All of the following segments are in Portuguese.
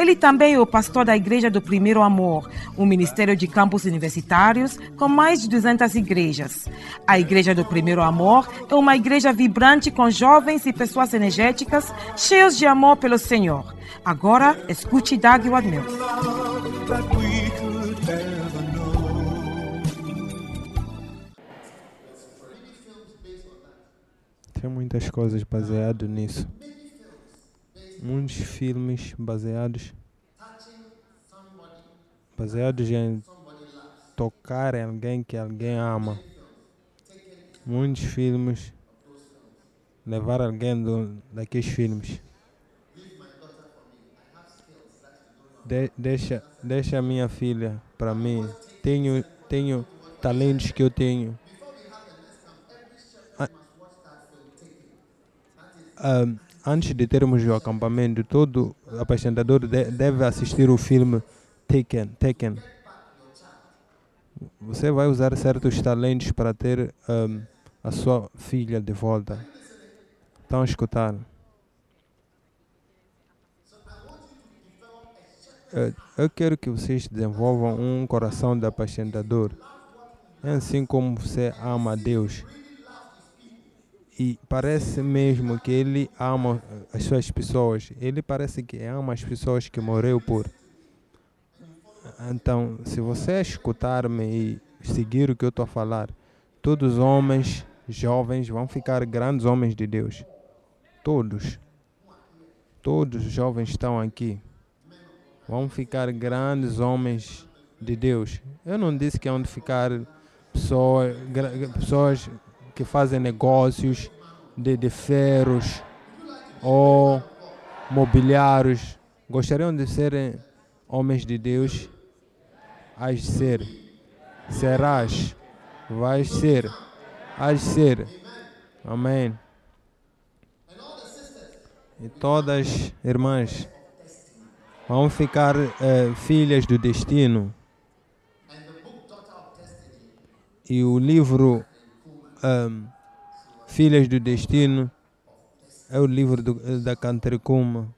Ele também é o pastor da Igreja do Primeiro Amor, um ministério de campos universitários com mais de 200 igrejas. A Igreja do Primeiro Amor é uma igreja vibrante com jovens e pessoas energéticas, cheios de amor pelo Senhor. Agora, escute Doug Wadmills. Tem muitas coisas baseadas nisso muitos filmes baseados baseados em tocar em alguém que alguém ama. Muitos filmes levar alguém do, daqueles filmes. De, deixa, deixa minha filha para mim. Tenho, tenho talentos que eu tenho. Ah, ah, antes de termos o acampamento, todo apresentador deve assistir o filme Taken. Taken. Você vai usar certos talentos para ter um, a sua filha de volta. Estão a escutar? Eu quero que vocês desenvolvam um coração de apacentador. É assim como você ama a Deus. E parece mesmo que ele ama as suas pessoas. Ele parece que ama as pessoas que morreu por. Então, se você escutar-me e seguir o que eu estou a falar, todos os homens jovens vão ficar grandes homens de Deus. Todos. Todos os jovens estão aqui. Vão ficar grandes homens de Deus. Eu não disse que vão ficar pessoas, pessoas que fazem negócios de, de ferros ou mobiliários gostariam de serem homens de Deus, hás de ser, serás, vais ser, hás de ser. Amém. E todas irmãs vão ficar eh, filhas do destino. E o livro um, Filhas do Destino é o livro do, da Cantricuma.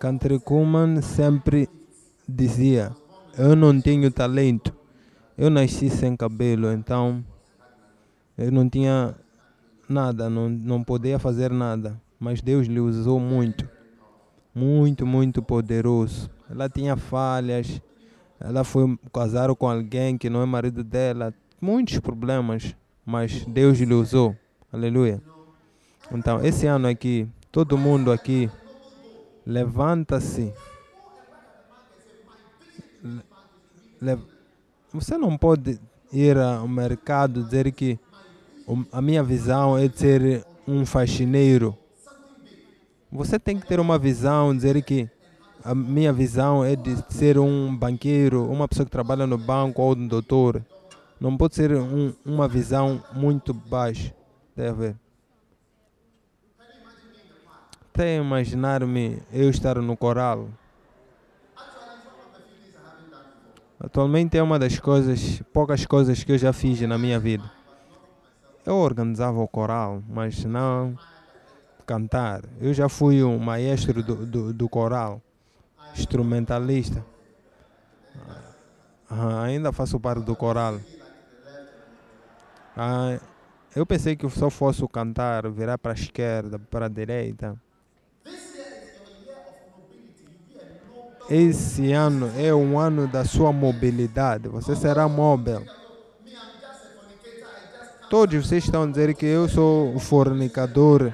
Cantricuma sempre dizia: Eu não tenho talento. Eu nasci sem cabelo, então eu não tinha nada, não, não podia fazer nada. Mas Deus lhe usou muito, muito, muito poderoso. Ela tinha falhas, ela foi casar com alguém que não é marido dela, muitos problemas, mas Deus lhe usou. Aleluia. Então, esse ano aqui, todo mundo aqui, levanta-se. Você não pode ir ao mercado dizer que a minha visão é de ser um faxineiro. Você tem que ter uma visão, dizer que a minha visão é de ser um banqueiro, uma pessoa que trabalha no banco ou um doutor. Não pode ser um, uma visão muito baixa. Deve ver. Até imaginar-me eu estar no coral. Atualmente é uma das coisas, poucas coisas que eu já fiz na minha vida. Eu organizava o coral, mas não cantar. Eu já fui um maestro do, do, do coral, instrumentalista. Ah, ainda faço parte do coral. Ah, eu pensei que só fosse cantar, virar para a esquerda, para a direita. Esse ano é um ano da sua mobilidade. Você será móvel. Todos vocês estão dizer que eu sou o fornicador.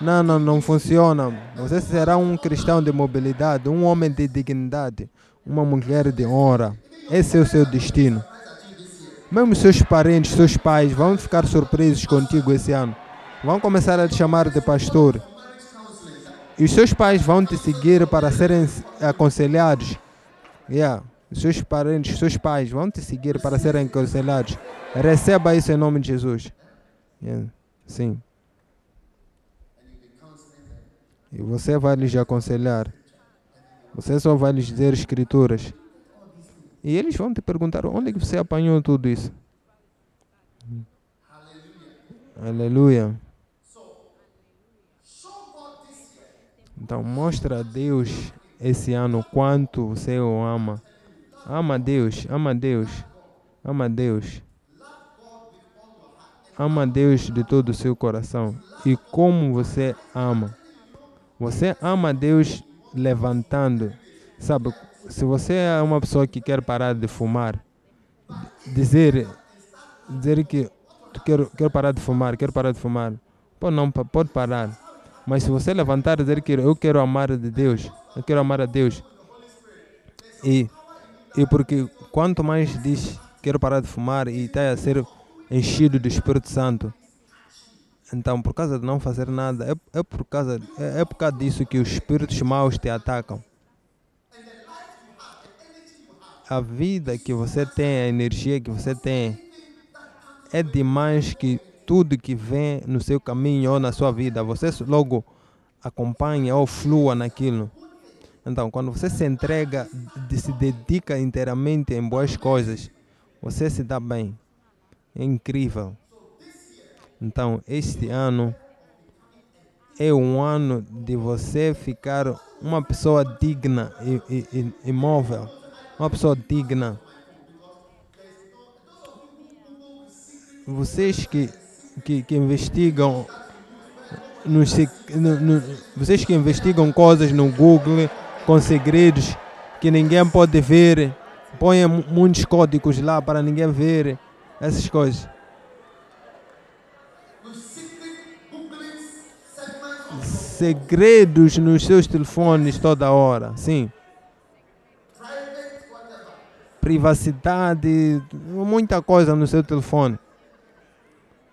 Não, não, não funciona. Você será um cristão de mobilidade, um homem de dignidade, uma mulher de honra. Esse é o seu destino. Mesmo seus parentes, seus pais vão ficar surpresos contigo esse ano. Vão começar a te chamar de pastor. E os seus pais vão te seguir para serem aconselhados. Yeah. os seus parentes, os seus pais vão te seguir para serem aconselhados. Receba isso em nome de Jesus. Yeah. Sim. E você vai lhes aconselhar. Você só vai lhes dizer escrituras. E eles vão te perguntar onde é que você apanhou tudo isso. Aleluia. Então mostra a Deus esse ano quanto você o ama. Ama Deus, ama Deus, ama Deus. Ama Deus de todo o seu coração. E como você ama. Você ama Deus levantando. Sabe, se você é uma pessoa que quer parar de fumar, dizer, dizer que quero, quero parar de fumar, quero parar de fumar, pode, não, pode parar. Mas se você levantar e dizer que eu quero amar a Deus, eu quero amar a Deus, e, e porque quanto mais diz quero parar de fumar e está a ser enchido do Espírito Santo, então, por causa de não fazer nada, é, é, por, causa, é, é por causa disso que os espíritos maus te atacam. A vida que você tem, a energia que você tem, é demais que tudo que vem no seu caminho ou na sua vida, você logo acompanha ou flua naquilo. Então, quando você se entrega, se dedica inteiramente em boas coisas, você se dá bem. É incrível. Então, este ano é um ano de você ficar uma pessoa digna e, e, e imóvel, uma pessoa digna. Vocês que, que, que investigam nos, no, no, vocês que investigam coisas no Google com segredos que ninguém pode ver, põem muitos códigos lá para ninguém ver essas coisas. segredos nos seus telefones toda hora, sim. Privacidade, muita coisa no seu telefone.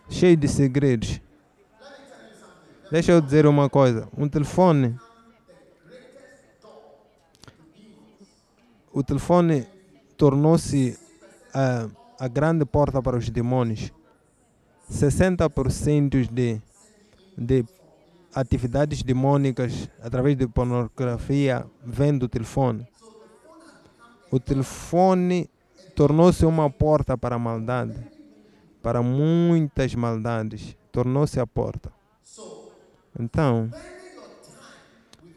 Cheio de segredos. Deixa eu dizer uma coisa. Um telefone. O telefone tornou-se a, a grande porta para os demônios. 60% de, de atividades demônicas através de pornografia vem do telefone. O telefone tornou-se uma porta para a maldade, para muitas maldades. Tornou-se a porta. Então,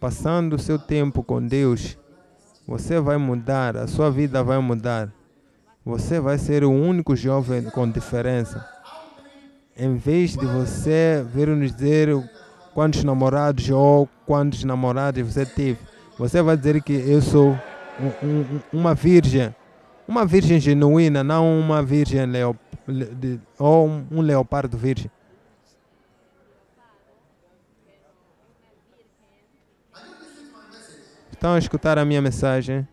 passando o seu tempo com Deus, você vai mudar, a sua vida vai mudar. Você vai ser o único jovem com diferença. Em vez de você vir nos dizer quantos namorados ou quantos namorados você teve. Você vai dizer que eu sou um, um, uma virgem, uma virgem genuína, não uma virgem leo, de, ou um leopardo virgem. Estão a escutar a minha mensagem?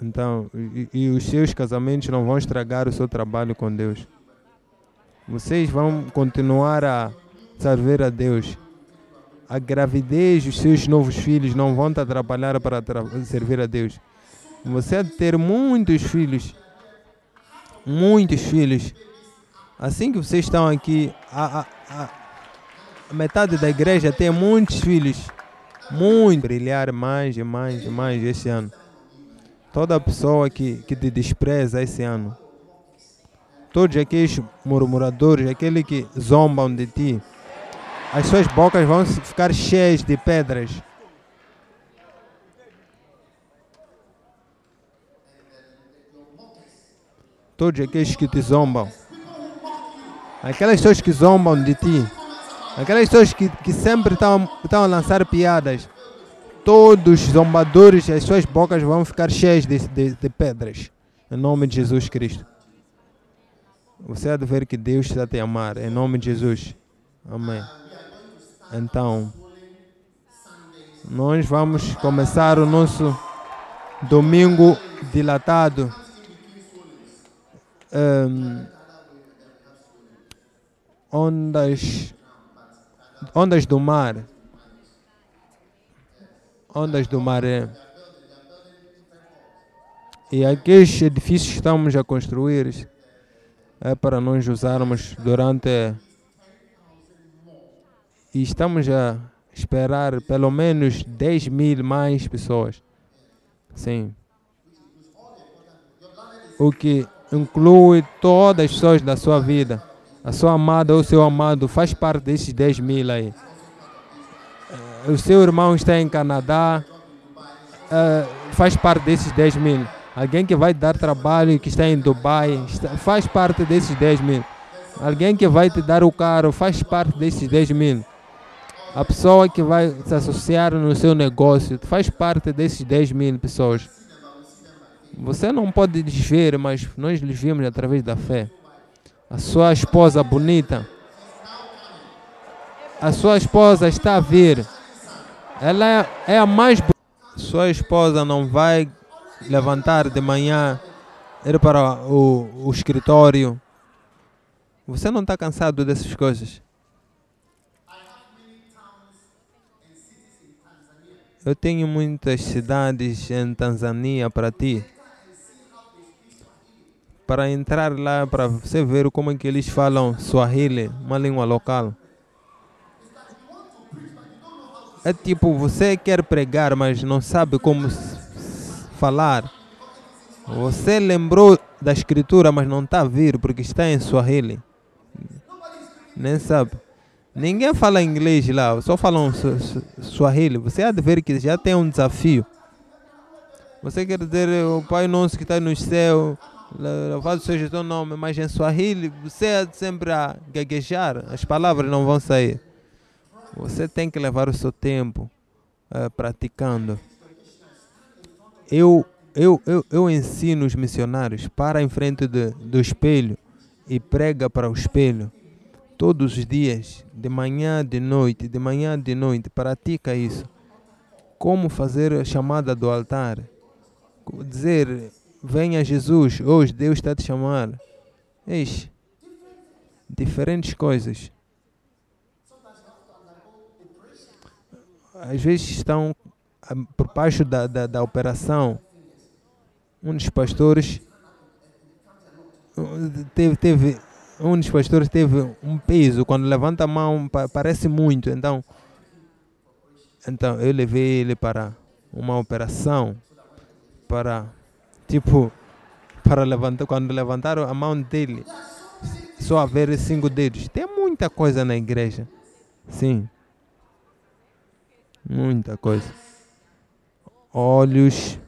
Então, e, e, os seus casamentos não vão estragar o seu trabalho com Deus. Vocês vão continuar a servir a Deus. A gravidez dos seus novos filhos não vão te atrapalhar para servir a Deus. Você ter muitos filhos, muitos filhos. Assim que vocês estão aqui, a, a, a metade da igreja tem muitos filhos. Muito. Brilhar mais e mais e mais esse ano. Toda pessoa que, que te despreza esse ano. Todos aqueles murmuradores, aqueles que zombam de ti. As suas bocas vão ficar cheias de pedras. Todos aqueles que te zombam. Aquelas pessoas que zombam de ti. Aquelas pessoas que, que sempre estão a lançar piadas todos os zombadores, as suas bocas vão ficar cheias de, de, de pedras. Em nome de Jesus Cristo. Você há de ver que Deus está te amar. Em nome de Jesus. Amém. Então, nós vamos começar o nosso domingo dilatado. Um, ondas ondas do mar. Ondas do mar é. E aqueles edifícios que estamos a construir é para nós usarmos durante. E estamos a esperar pelo menos 10 mil mais pessoas. Sim. O que inclui todas as pessoas da sua vida. A sua amada ou seu amado faz parte desses 10 mil aí. Eh, o seu irmão está em Canadá, uh, faz parte desses 10 mil. Alguém que vai dar trabalho, que está em Dubai, faz parte desses 10 mil. Alguém que vai te dar o carro, faz parte desses 10 mil. A pessoa que vai se associar no seu negócio, faz parte desses 10 mil pessoas. Você não pode lhes ver, mas nós lhes vimos através da fé. A sua esposa bonita. A sua esposa está a vir. Ela é, a mais Sua esposa não vai levantar de manhã, ir para o, o escritório. Você não está cansado dessas coisas? Eu tenho muitas cidades em Tanzânia para ti para entrar lá para você ver como é que eles falam Swahili, uma língua local. É tipo, você quer pregar, mas não sabe como falar. Você lembrou da escritura, mas não está a vir porque está em Swahili. Nem sabe. Ninguém fala inglês lá, só falam Swahili. Você há de ver que já tem um desafio. Você quer dizer o Pai Nosso que está no céu, Louvado seja o teu nome, mas em Swahili você é sempre a gaguejar, as palavras não vão sair. Você tem que levar o seu tempo uh, praticando. Eu, eu, eu, eu ensino os missionários para em frente de, do espelho e prega para o espelho todos os dias, de manhã, de noite, de manhã, de noite. Pratica isso. Como fazer a chamada do altar. Dizer Venha Jesus, hoje Deus está te chamando. Eis, diferentes coisas. Às vezes estão ah, por baixo da, da, da operação. Um dos pastores teve, teve um dos pastores teve um peso quando levanta a mão parece muito então então eu levei ele para uma operação para Tipo, para levantar, quando levantaram a mão dele, só haver cinco dedos. Tem muita coisa na igreja. Sim. Muita coisa. Olhos.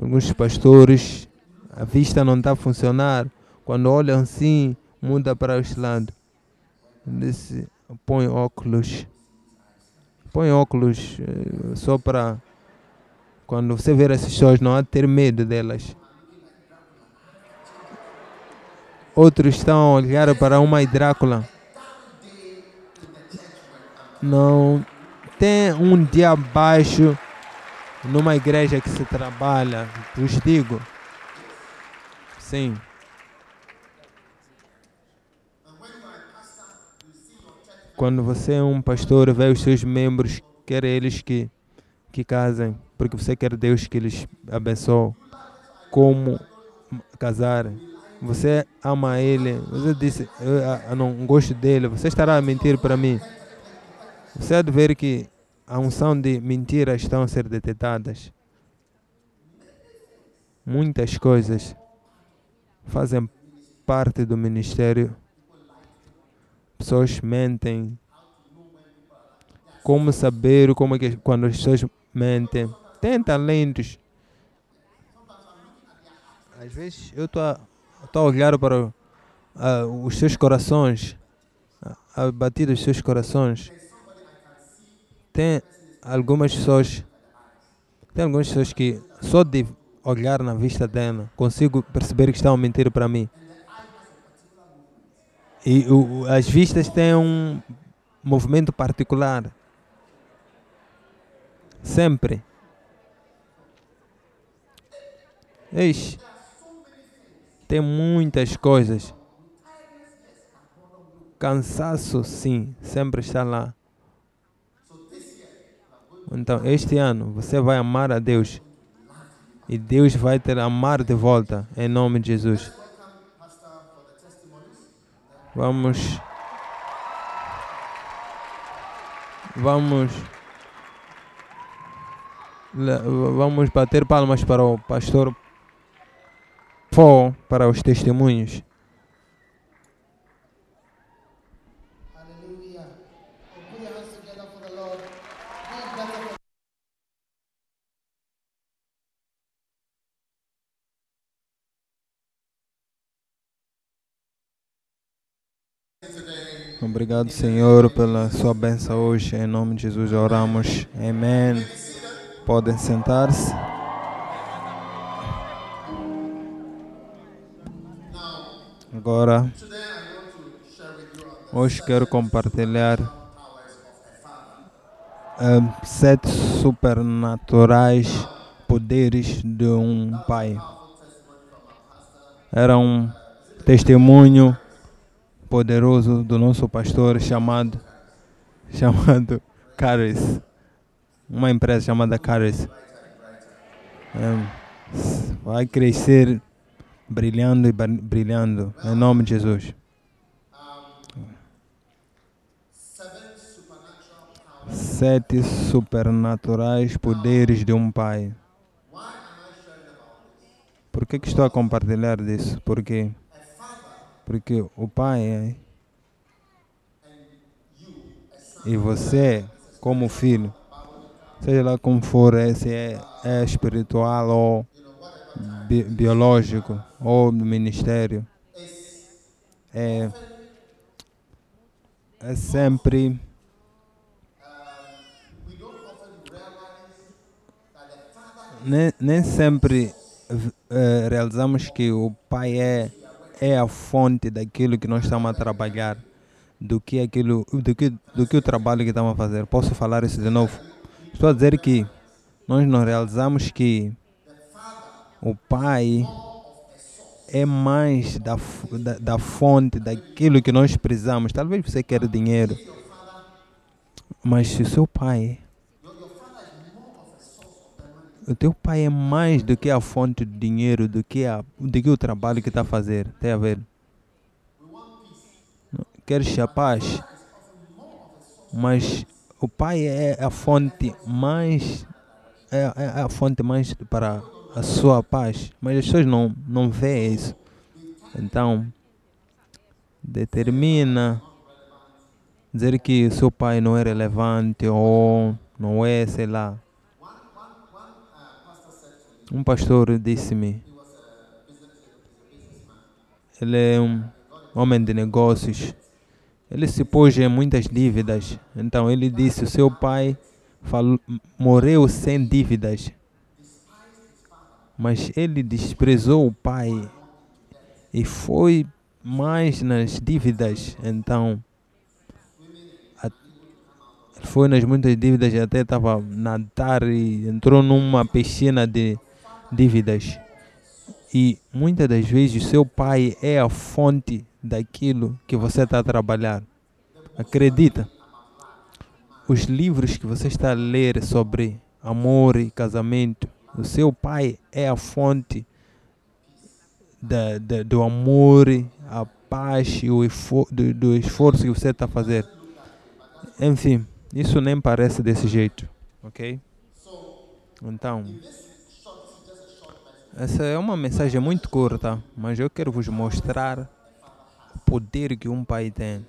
Alguns pastores, a vista não está a funcionar. Quando olham assim, muda para este lado. Disse, põe óculos. Põe óculos eh, só para quando você ver essas pessoas, não há de ter medo delas. Outros estão a olhar para uma Drácula. Não tem um dia abaixo numa igreja que se trabalha, vos digo. Sim. Quando você é um pastor, vê os seus membros, quer eles que, que casem porque você quer Deus que eles abençoe. Como casar? Você ama Ele. Você disse, eu, eu não gosto dele. Você estará a mentir para mim. Você há de ver que a unção de mentiras estão a ser detectadas. Muitas coisas fazem parte do ministério. Pessoas mentem. Como saber como é que quando as pessoas mentem? tem talentos. Às vezes eu estou a, olhar para uh, os seus corações, a batida dos seus corações. Tem algumas pessoas, tem algumas pessoas que só de olhar na vista dela consigo perceber que estão a mentir para mim. E o, as vistas têm um movimento particular. Sempre. Eixe, tem muitas coisas. cansaço, sim, sempre está lá. Então, este ano, você vai amar a Deus. E Deus vai te amar de volta, em nome de Jesus. Vamos. Vamos. Vamos bater palmas para o pastor Paul para os testemunhos. Obrigado, Senhor, pela sua bênção hoje. Em nome de Jesus oramos. Amém. Podem sentar-se. Agora, hoje quero compartilhar eh, sete supernaturais poderes de um pai. Era um testemunho poderoso do nosso pastor chamado chamado Caris. Uma empresa chamada Caris. Em, vai crescer brilhando e brilhando em nome de Jesus. Sete supernaturais poderes de um pai. Por que, que estou a compartilhar disso? Porque porque o pai é. E você, como filho, seja lá como for, é, se é, é espiritual ou bi- biológico ou do ministério, é, é sempre. Nem, nem sempre eh, realizamos que o pai é é a fonte daquilo que nós estamos a trabalhar, do que aquilo, do que, do que o trabalho que estamos a fazer. Posso falar isso de novo? Estou a dizer que nós não realizamos que o Pai é mais da, da, da fonte daquilo que nós precisamos. Talvez você queira dinheiro, mas se o seu pai o teu pai é mais do que a fonte de dinheiro, do que, a, do que o trabalho que está a fazer. Tem a ver? Queres a paz? Mas o pai é a fonte mais. É, é a fonte mais para a sua paz. Mas as pessoas não, não veem isso. Então, determina dizer que o seu pai não é relevante ou não é, sei lá, um pastor disse-me, ele é um homem de negócios, ele se pôs em muitas dívidas, então ele disse, o seu pai falou, morreu sem dívidas, mas ele desprezou o pai e foi mais nas dívidas, então foi nas muitas dívidas e até estava nadar e entrou numa piscina de dívidas. E muitas das vezes seu pai é a fonte daquilo que você está a trabalhar. Acredita? Os livros que você está a ler sobre amor e casamento, o seu pai é a fonte da, da, do amor, a paz e o esfor do, do esforço que você está a fazer. Enfim, isso nem parece desse jeito, ok? Então, essa é uma mensagem muito curta, mas eu quero vos mostrar o poder que um pai tem.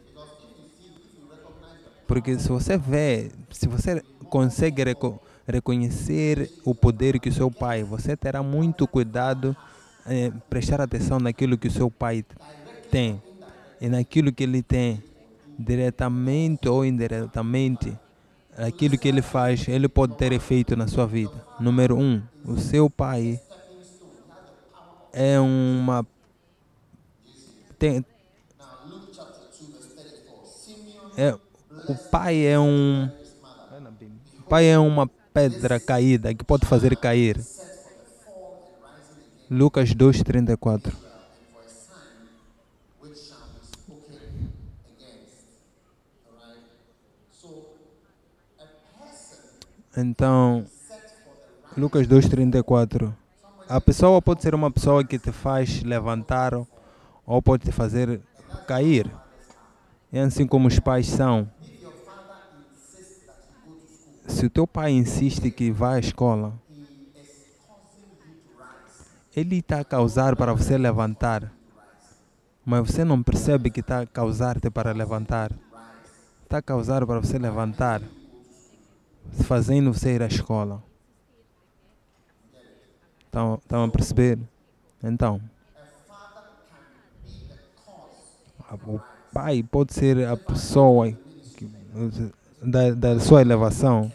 Porque se você vê, se você consegue reco- reconhecer o poder que o seu pai, você terá muito cuidado em prestar atenção naquilo que o seu pai tem e naquilo que ele tem, diretamente ou indiretamente, aquilo que ele faz, ele pode ter efeito na sua vida. Número um, o seu pai é uma. Tem, é, o pai é um. O pai é uma pedra caída que pode fazer cair. Lucas 2,34. Então, Lucas 2,34. A pessoa pode ser uma pessoa que te faz levantar ou pode te fazer cair. É assim como os pais são. Se o teu pai insiste que vá à escola, ele está a causar para você levantar, mas você não percebe que está a causar-te para levantar. Está a causar para você levantar, fazendo você ir à escola. Estão, estão a perceber? Então, o pai pode ser a pessoa que, da, da sua elevação.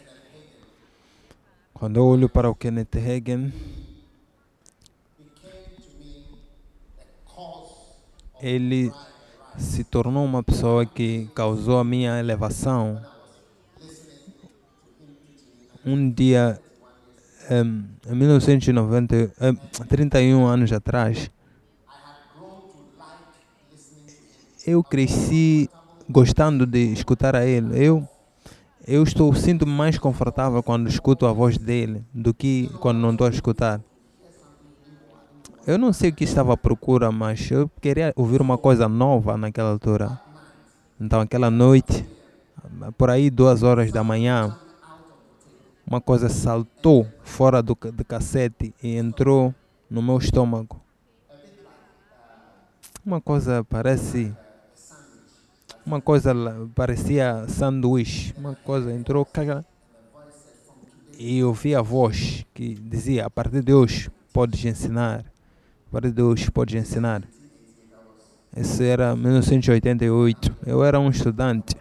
Quando eu olho para o Kenneth Hagen, ele se tornou uma pessoa que causou a minha elevação. Um dia, em, em 1990, em, 31 anos atrás, eu cresci gostando de escutar a ele. Eu eu estou sinto mais confortável quando escuto a voz dele do que quando não estou a escutar. Eu não sei o que estava à procura, mas eu queria ouvir uma coisa nova naquela altura. Então, aquela noite, por aí duas horas da manhã, uma coisa saltou fora do, do cassete e entrou no meu estômago. Uma coisa parece uma coisa parecia sanduíche, uma coisa entrou e eu ouvi a voz que dizia: A partir de hoje podes ensinar, a partir de hoje podes ensinar. Esse era 1988. Eu era um estudante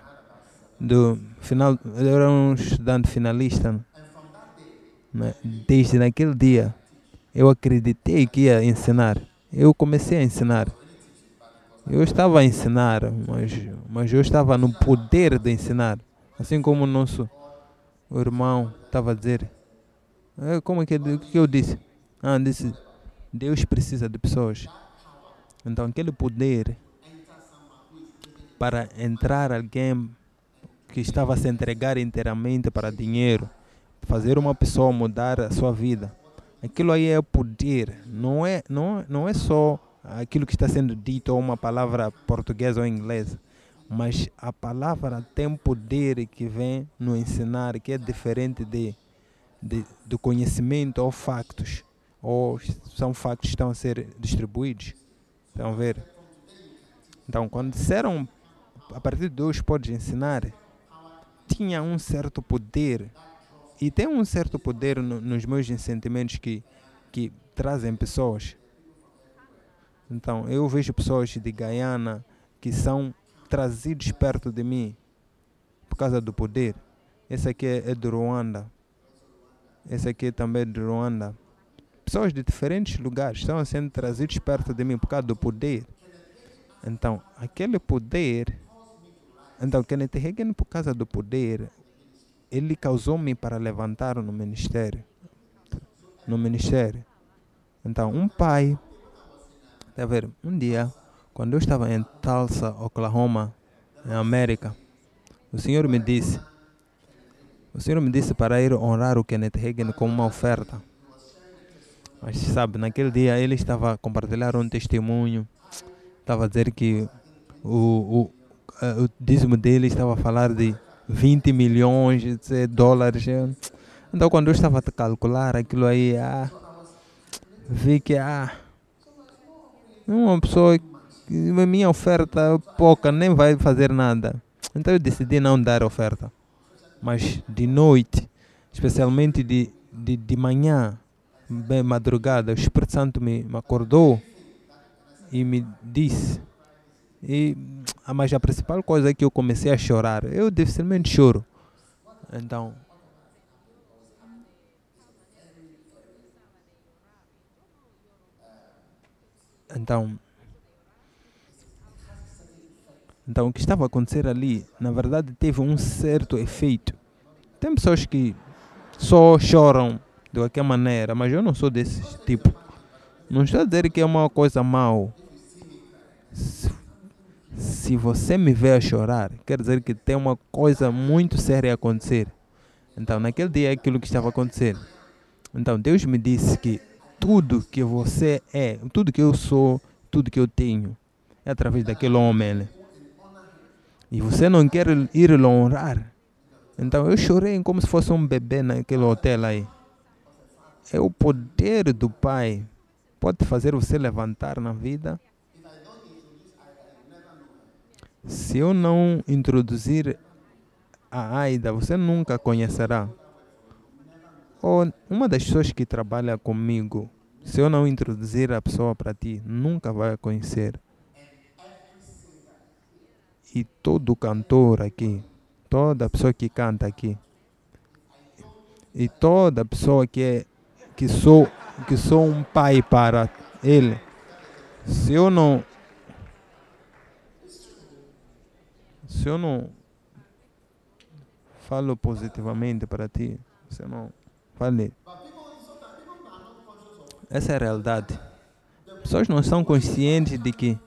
do final, eu era um estudante finalista. Né? Desde naquele dia eu acreditei que ia ensinar. Eu comecei a ensinar. Eu estava a ensinar, mas, mas eu estava no poder de ensinar. Assim como o nosso irmão estava a dizer. É, como é que, que eu disse? Ah, disse, Deus precisa de pessoas. Então aquele poder para entrar alguém que estava a se entregar inteiramente para dinheiro, fazer uma pessoa mudar a sua vida. Aquilo aí é poder, não é, não, não é só aquilo que está sendo dito ou uma palavra portuguesa ou inglesa, mas a palavra tem poder que vem no ensinar, que é diferente de, de do conhecimento ou factos, ou são factos que estão a ser distribuídos. Estão a ver? Então, quando disseram a partir de hoje pode ensinar, tinha um certo poder e tem um certo poder no, nos meus sentimentos que, que trazem pessoas então, eu vejo pessoas de Guyana que são trazidos perto de mim por causa do poder. Esse aqui é, é de Ruanda. Esse aqui também é de Ruanda. Pessoas de diferentes lugares estão sendo trazidos perto de mim por causa do poder. Então, aquele poder. Então, Kenneth Hagin, por causa do poder, ele causou-me para levantar no ministério. No ministério. Então, um pai Tá ver? Um dia, quando eu estava em Tulsa, Oklahoma, na América, o Senhor me disse, o Senhor me disse para ir honrar o Kenneth Hagin com uma oferta. Mas sabe, naquele dia ele estava a compartilhar um testemunho, estava a dizer que o, o, eh, o dízimo dele estava a falar de 20 milhões de dólares. Então quando eu estava a calcular aquilo aí, ah, vi que ah, uma pessoa minha oferta é pouca, nem vai fazer nada. Então eu decidi não dar oferta. Mas de noite, especialmente de, de, de manhã, bem madrugada, o Espírito Santo me, me acordou e me disse. E, mas a principal coisa é que eu comecei a chorar. Eu dificilmente choro. Então, Então, então, o que estava a acontecer ali, na verdade, teve um certo efeito. Tem pessoas que só choram de qualquer maneira, mas eu não sou desse tipo. Não estou a dizer que é uma coisa mal. Se, você me vê a chorar, quer dizer que tem uma coisa muito séria a acontecer. Então, naquele dia é aquilo que estava a acontecer. Então, Deus me disse que tudo que você é, tudo que eu sou, tudo que eu tenho, é através daquele homem. E você não quer ir honrar. Então, eu chorei como se fosse um bebê naquele hotel aí. É o poder do Pai. Pode fazer você levantar na vida. Se eu não introduzir a Aida, você nunca conhecerá. Ou uma das pessoas que trabalha comigo, se eu não introduzir a pessoa para ti, nunca vai conhecer. E todo cantor aqui, toda pessoa que canta aqui, e toda pessoa que é que sou que sou um pai para ele, se eu não se eu não falo positivamente para ti, se eu não fale. Essa é a realidade. Pessoas não são conscientes de que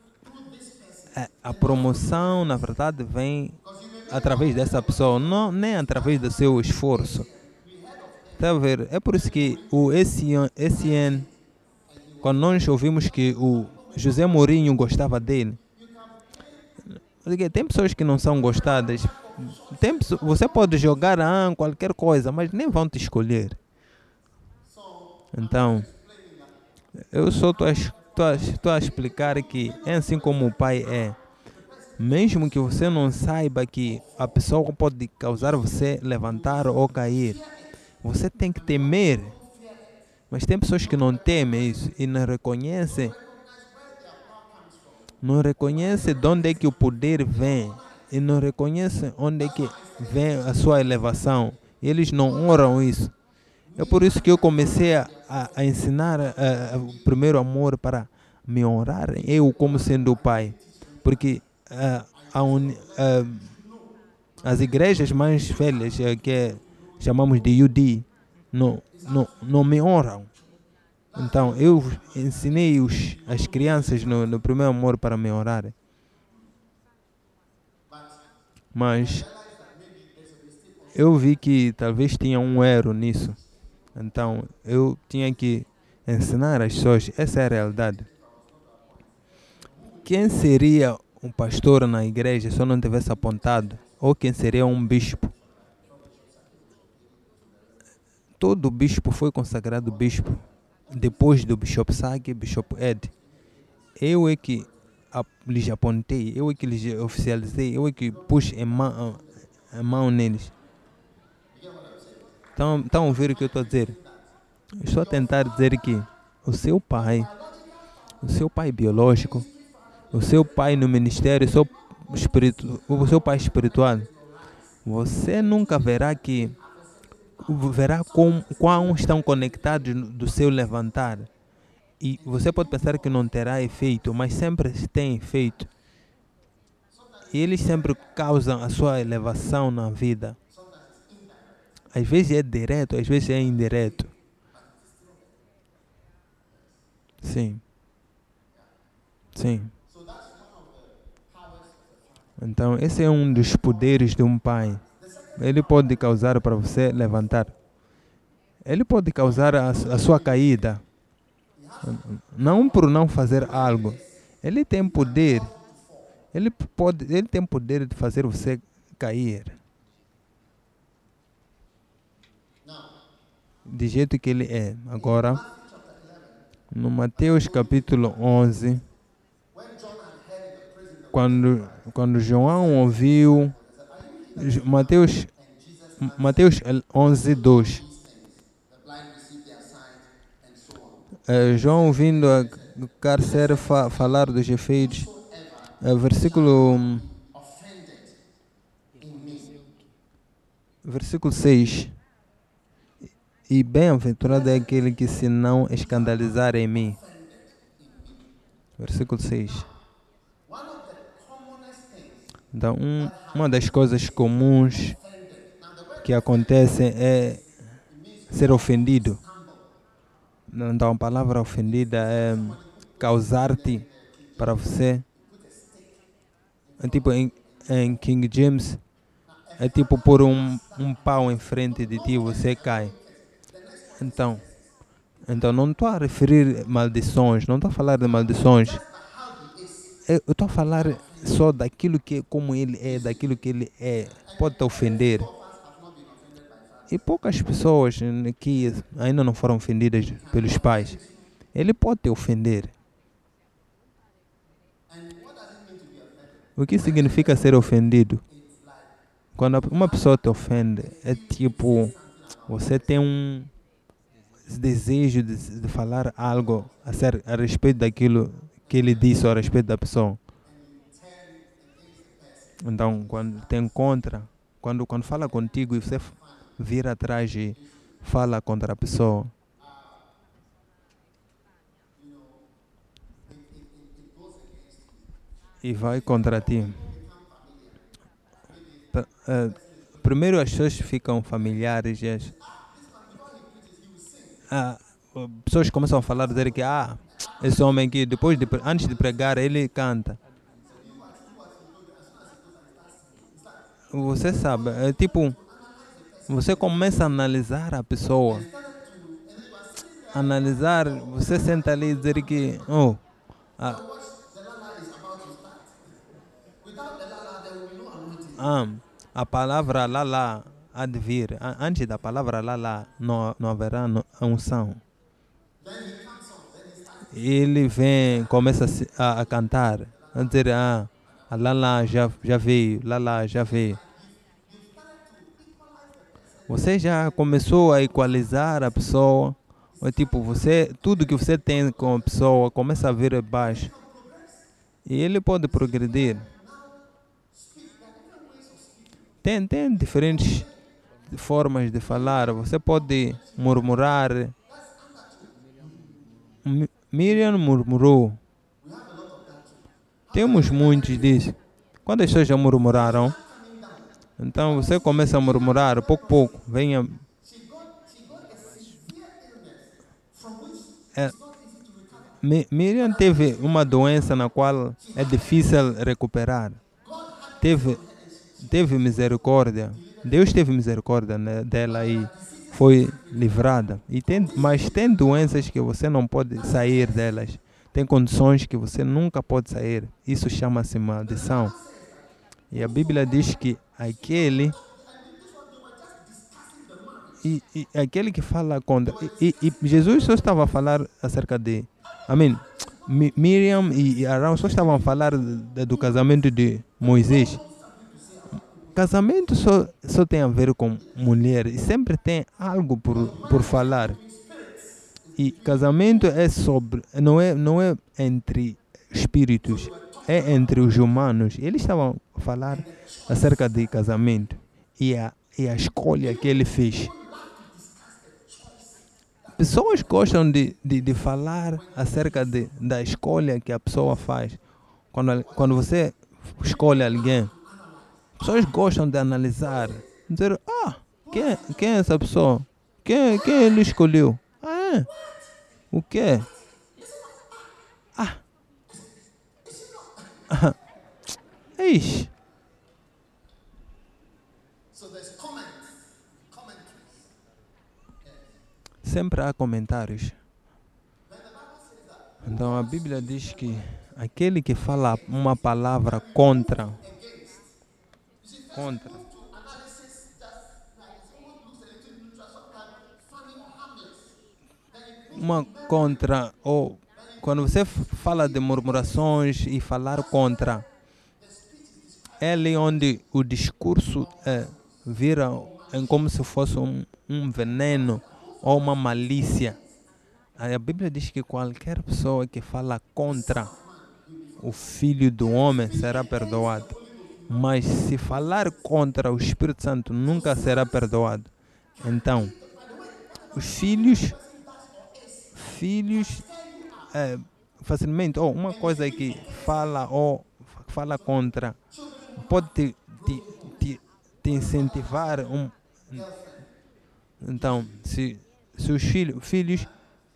a- a promoção, na verdade, vem através dessa pessoa, não, nem através do seu esforço. Está a ver? É por isso que o SN, quando nós ouvimos que o José Mourinho gostava dele, tem pessoas que não são gostadas. Tem, você pode jogar ah, qualquer coisa, mas nem vão te escolher. Então, eu só estou a, a, a explicar que é assim como o pai é. Mesmo que você não saiba que a pessoa pode causar você levantar ou cair, você tem que temer. Mas tem pessoas que não temem isso e não reconhecem não reconhece de onde é que o poder vem e não reconhece onde é que vem a sua elevação. Eles não oram isso. É por isso que eu comecei a, a- ensinar o primeiro amor para me honrar, eu como sendo o pai. Porque uni- eh, as igrejas mais velhas, eh, que chamamos de UD, não, não, não me honram. Então, eu ensinei os, as crianças no, no primeiro amor para me orarem. Mas eu vi que talvez tinha um erro nisso. Então, eu tinha que ensinar as pessoas. Essa é a realidade. Quem seria um pastor na igreja se eu não tivesse apontado? Ou quem seria um bispo? Todo bispo foi consagrado bispo depois do Bishop Sag e Bishop Ed. Eu é que a- lhes apontei, eu é que lhes oficializei, eu é que pus em mão, em mão neles. Então, estão a ouvir o que eu estou a dizer? Estou a tentar dizer que o seu pai, o seu pai biológico, o seu pai no ministério, o seu, espiritu, o seu pai espiritual, você nunca verá que verá com, quão estão conectados do seu levantar. E você pode pensar que não terá efeito, mas sempre tem efeito. E eles sempre causam a sua elevação na vida. Às vezes é direto, às vezes é indireto. Sim. Sim. Então, esse é um dos poderes de um pai. Ele pode causar para você levantar. Ele pode causar a, a sua caída. Não por não fazer algo. Ele tem poder. Ele pode, ele tem poder de fazer você cair. De jeito que ele é. Agora, no Mateus capítulo 11, quando, quando João ouviu Mateus, Mateus 11, 2. The blind receive their sight, and so on. Eh, João vindo a cárcere fa falar dos efeitos. eh, versículo, versículo 6. E bem-aventurado é aquele que se não escandalizar em mim. Versículo 6. Então, um, uma das coisas comuns que acontecem é ser ofendido. Então, a palavra ofendida é causar-te para você. É tipo em, em King James, É tipo pôr um, um pau em frente de ti, você cai. Então, então não estou a referir maldições, não estou a falar de maldições. Eu estou a falar só daquilo que como ele é, daquilo que ele é. Pode te ofender. E poucas pessoas que ainda não foram ofendidas pelos pais. Ele pode te ofender. O que significa ser ofendido? Quando uma pessoa te ofende, é tipo, você tem um desejo de, de falar algo a, ser, a respeito daquilo que ele disse a respeito da pessoa. Então, quando te encontra, quando, quando fala contigo e você vira atrás e fala contra a pessoa, e vai contra ti. Eh, Primeiro as pessoas ficam familiares as, ah, pessoas começam a falar dizer que ah, esse homem aqui depois de antes de pregar ele canta. Você sabe, é tipo você começa a analisar a pessoa. Analisar, você senta ali e dizer que oh, ah, Ah, a palavra lá há de vir. Antes da palavra lá não, não haverá unção. Ele vem, começa a, a cantar, a dizer, ah, a lá lá já, já veio, lá já veio. Você já começou a equalizar a pessoa, ou tipo, você, tudo que você tem com a pessoa começa a vir baixo. E ele pode progredir. Tem, tem diferentes formas de falar. Você pode murmurar. Mi- Miriam murmurou. Temos muitos disso. Quando as pessoas já murmuraram, então você começa a murmurar, pouco a pouco, venha. É, Mi- Miriam teve uma doença na qual é difícil recuperar. Teve, teve misericórdia. Deus teve misericórdia né, dela e foi livrada. E tem, mas tem doenças que você não pode sair delas. Tem condições que você nunca pode sair. Isso chama-se maldição. E a Bíblia diz que aquele e, e aquele que fala contra. E, e- Jesus só estava a falar acerca de. Amém. Mi- Miriam e Arão só estavam a falar de- do casamento de Moisés. Casamento só, só tem a ver com mulher e sempre tem algo por, por falar. E casamento é sobre. Não é, não é entre espíritos, é entre os humanos. Eles estavam a falar acerca de casamento e a, e a escolha que ele fez. Pessoas gostam de, de, de falar acerca de, da escolha que a pessoa faz. Quando, quando você escolhe alguém, pessoas gostam de analisar. Dizer, ah, quem, é- quem é essa pessoa? Quem, quem ele escolheu? É? O quê? Ah. Ah. Ixi. Sempre há comentários. Então a Bíblia diz que aquele que fala uma palavra contra, contra, uma contra, ou quando você fala de murmurações e falar contra, é ali onde o discurso é, vira em como se fosse um, um veneno ou uma malícia. A Bíblia diz que qualquer pessoa que fala contra o Filho do Homem será perdoado. Mas se falar contra o Espírito Santo nunca será perdoado. Então, os filhos, filhos, é, facilmente, ou uma coisa que fala ou fala contra, pode te, te, te, te incentivar um, então, se, se os filhos,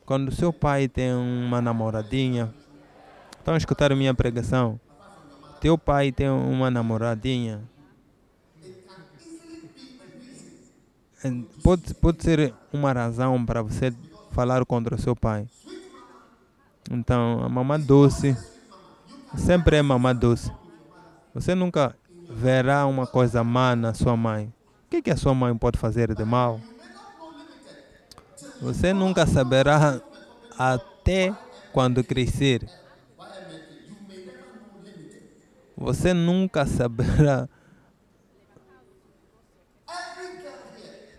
quando seu pai tem uma namoradinha, estão a escutar minha pregação, teu pai tem uma namoradinha, eh, pode, pode ser uma razão para você falar contra seu pai. Então, a mamã doce sempre é mamã doce. Você nunca verá uma coisa má na sua mãe. O que, que a sua mãe pode fazer de mal? Você nunca saberá até quando crescer. Você nunca saberá.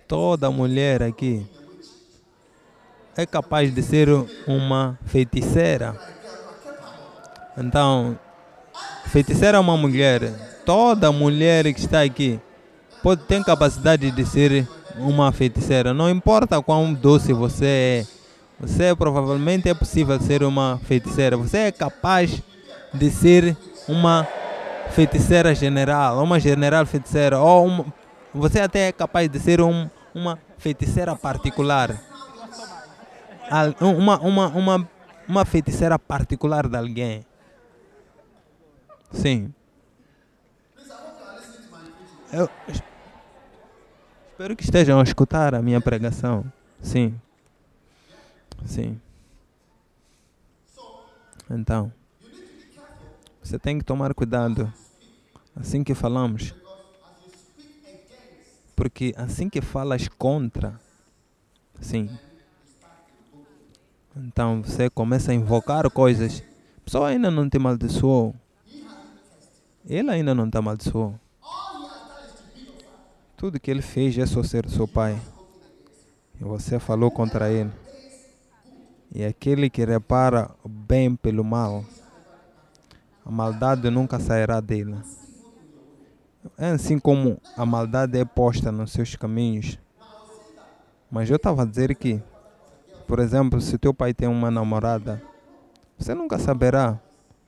Toda mulher aqui é capaz de ser uma feiticeira. Então, feiticeira é uma mulher. Toda mulher que está aqui pode ter capacidade de ser uma feiticeira. Não importa quão doce você é. Você provavelmente é possível ser uma feiticeira. Você é capaz de ser uma feiticeira general, uma general feiticeira, ou uma, você até é capaz de ser um, uma feiticeira particular. Uma, uma, uma, uma feiticeira particular de alguém. Sim. Eu es- espero que estejam a escutar a minha pregação. Sim. Sim. Então, você tem que tomar cuidado assim que falamos. Porque assim que falas contra, sim. Então você começa a invocar coisas. A pessoa ainda não te amaldiçoou. Ele ainda não te amaldiçoou. Tudo que ele fez é só ser seu pai. E você falou contra ele. E aquele que repara o bem pelo mal, a maldade nunca sairá dele. É assim como a maldade é posta nos seus caminhos. Mas eu estava a dizer que, por exemplo, se teu pai tem uma namorada, você nunca saberá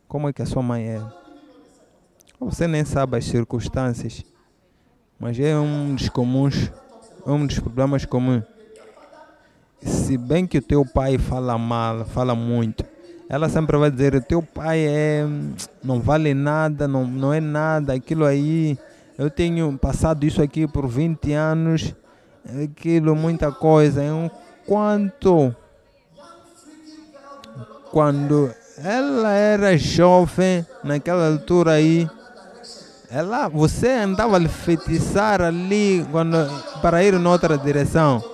como é que a sua mãe é. Você nem sabe as circunstâncias. Mas é um dos comuns, é um dos problemas comuns. Se bem que o teu pai fala mal, fala muito, ela sempre vai dizer: o teu pai é, não vale nada, não, não é nada, aquilo aí. Eu tenho passado isso aqui por 20 anos, aquilo, muita coisa. Enquanto, quando ela era jovem, naquela altura aí, ela, você andava a feitiçar ali quando, para ir noutra direção.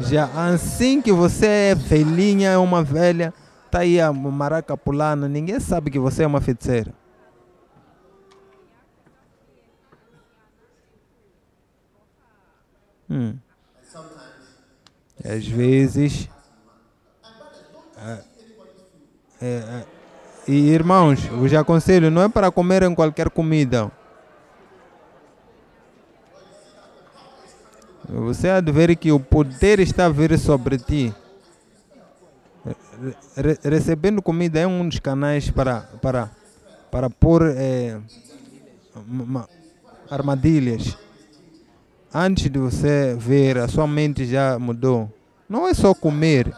Já assim que você é velhinha, é uma velha, tá aí a maraca pulando, ninguém sabe que você é uma feiticeira. Hum. Às vezes. é, é, é, e irmãos, os aconselho, não é para comerem qualquer comida. Você há de ver que o poder está a vir sobre ti. Re- recebendo comida é um dos canais para, para, para pôr ma- armadilhas. Antes de você ver, a sua mente já mudou. Não é só comer.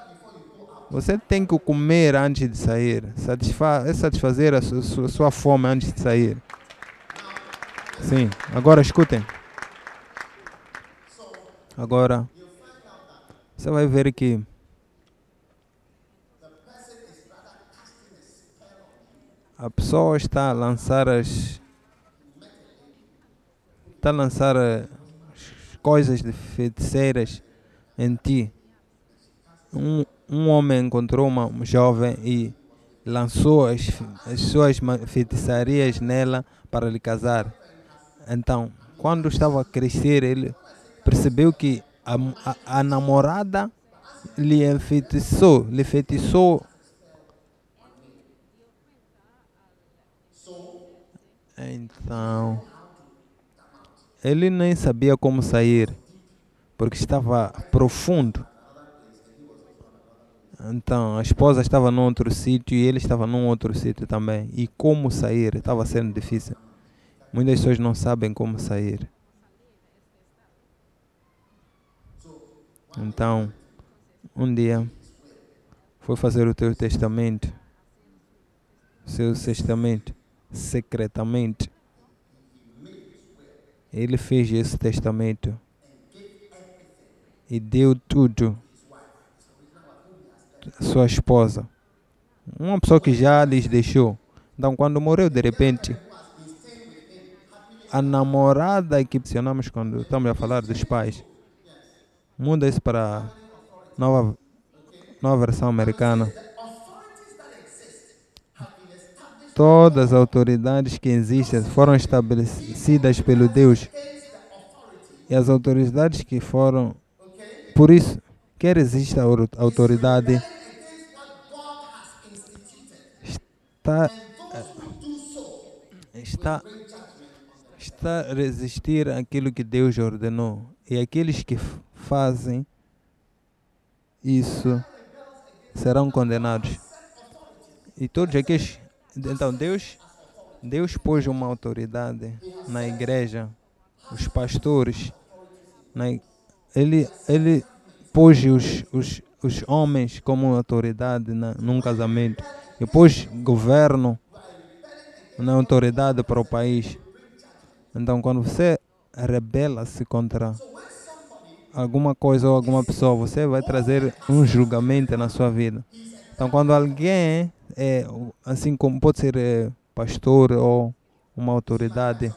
Você tem que comer antes de sair. Satisfa é satisfazer a su- su- sua fome antes de sair. Sim. Agora escutem. Agora, você vai ver que a pessoa está a lançar as está a lançar coisas de feiticeiras em ti. Um, um homem encontrou uma jovem e lançou as, as suas feitiçarias nela para lhe casar. Então, quando estava a crescer, ele percebeu que a, a, a namorada lhe enfeitiçou, lhe feitiçou. Então, ele nem sabia como sair, porque estava profundo. Então, a esposa estava num outro sítio e ele estava num outro sítio também. E como sair estava sendo difícil. Muitas pessoas não sabem como sair. Então, um dia, foi fazer o teu testamento, seu testamento, secretamente. Ele fez esse testamento e deu tudo à sua esposa. Uma pessoa que já lhes deixou. Então, quando morreu, de repente, a namorada que mencionamos quando estamos a falar dos pais, muda isso para nova, nova versão americana. Todas as autoridades que existem foram estabelecidas pelo Deus. E as autoridades que foram. Por isso, quer exista autoridade, está. Está. Está resistir àquilo que Deus ordenou. E aqueles que fazem isso serão condenados. E todos aqueles. Então, Deus, Deus pôs uma autoridade na igreja, os pastores. Na, i- ele, ele pôs os, os, os homens como autoridade na, num casamento. E pôs governo na autoridade para o país. Então, quando você rebela-se contra alguma coisa ou alguma pessoa, você vai trazer um julgamento na sua vida. Então, quando alguém é assim como pode ser eh, pastor ou uma autoridade,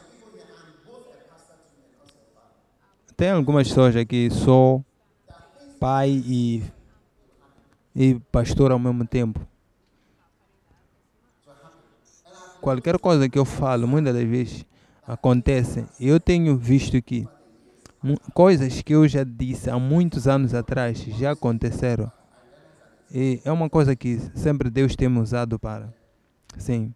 tem algumas pessoas aqui sou pai e e pastor ao mesmo tempo. Qualquer coisa que eu falo, muitas das vezes acontece. Eu tenho visto que coisas que eu já disse há muitos anos atrás já aconteceram. E é uma coisa que sempre Deus tem usado para. Sim.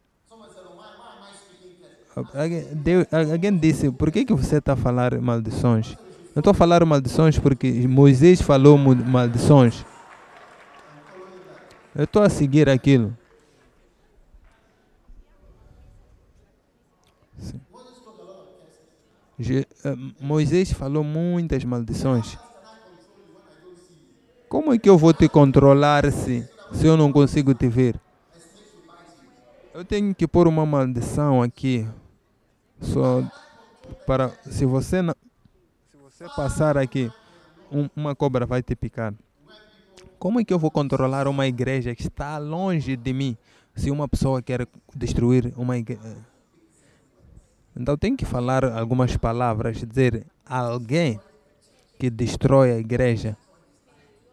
Deus, alguém disse, por que, que você está a falar maldições? Eu estou a falar maldições porque Moisés falou maldições. Eu estou a seguir aquilo. Je- eh, Moisés falou muitas maldições. Como é que eu vou te controlar se, se eu não consigo te ver? Eu tenho que pôr uma maldição aqui. Só para se você não, se você passar aqui, um- uma cobra vai te picar. Como é que eu vou controlar uma igreja que está longe de mim se uma pessoa quer destruir uma igreja? Então tem que falar algumas palavras, dizer alguém que destrói a igreja,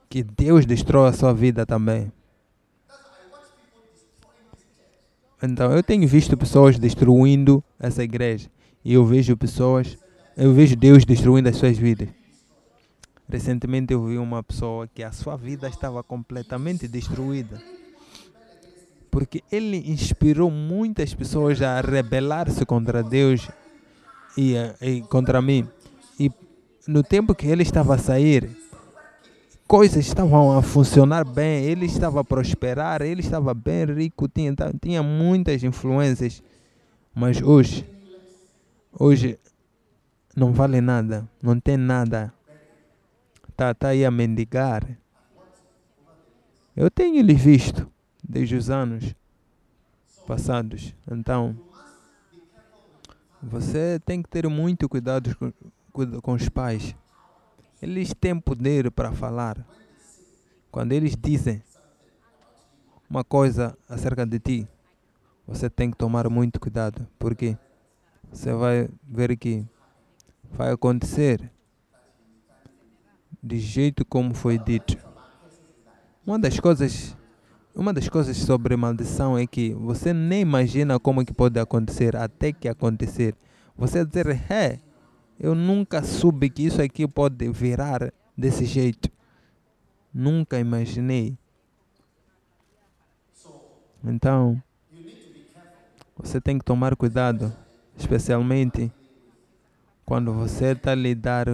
que Deus destrói a sua vida também. Então eu tenho visto pessoas destruindo essa igreja e eu vejo pessoas, eu vejo Deus destruindo as suas vidas. Recentemente eu vi uma pessoa que a sua vida estava completamente destruída. Porque ele inspirou muitas pessoas a rebelar-se contra Deus e, e contra mim. E no tempo que ele estava a sair, coisas estavam a funcionar bem, ele estava a prosperar, ele estava bem rico, tinha, tinha muitas influências. Mas hoje, hoje não vale nada, não tem nada. Está tá aí a mendigar. Eu tenho lhe visto desde os anos passados. Então, você tem que ter muito cuidado com, com os pais. Eles têm poder para falar. Quando eles dizem uma coisa acerca de ti, você tem que tomar muito cuidado, porque você vai ver que vai acontecer de jeito como foi dito. Uma das coisas, uma das coisas sobre maldição é que você nem imagina como que pode acontecer até que acontecer. Você dizer, é, eu nunca soube que isso aqui pode virar desse jeito. Nunca imaginei. Então, você tem que tomar cuidado, especialmente quando você está a lidar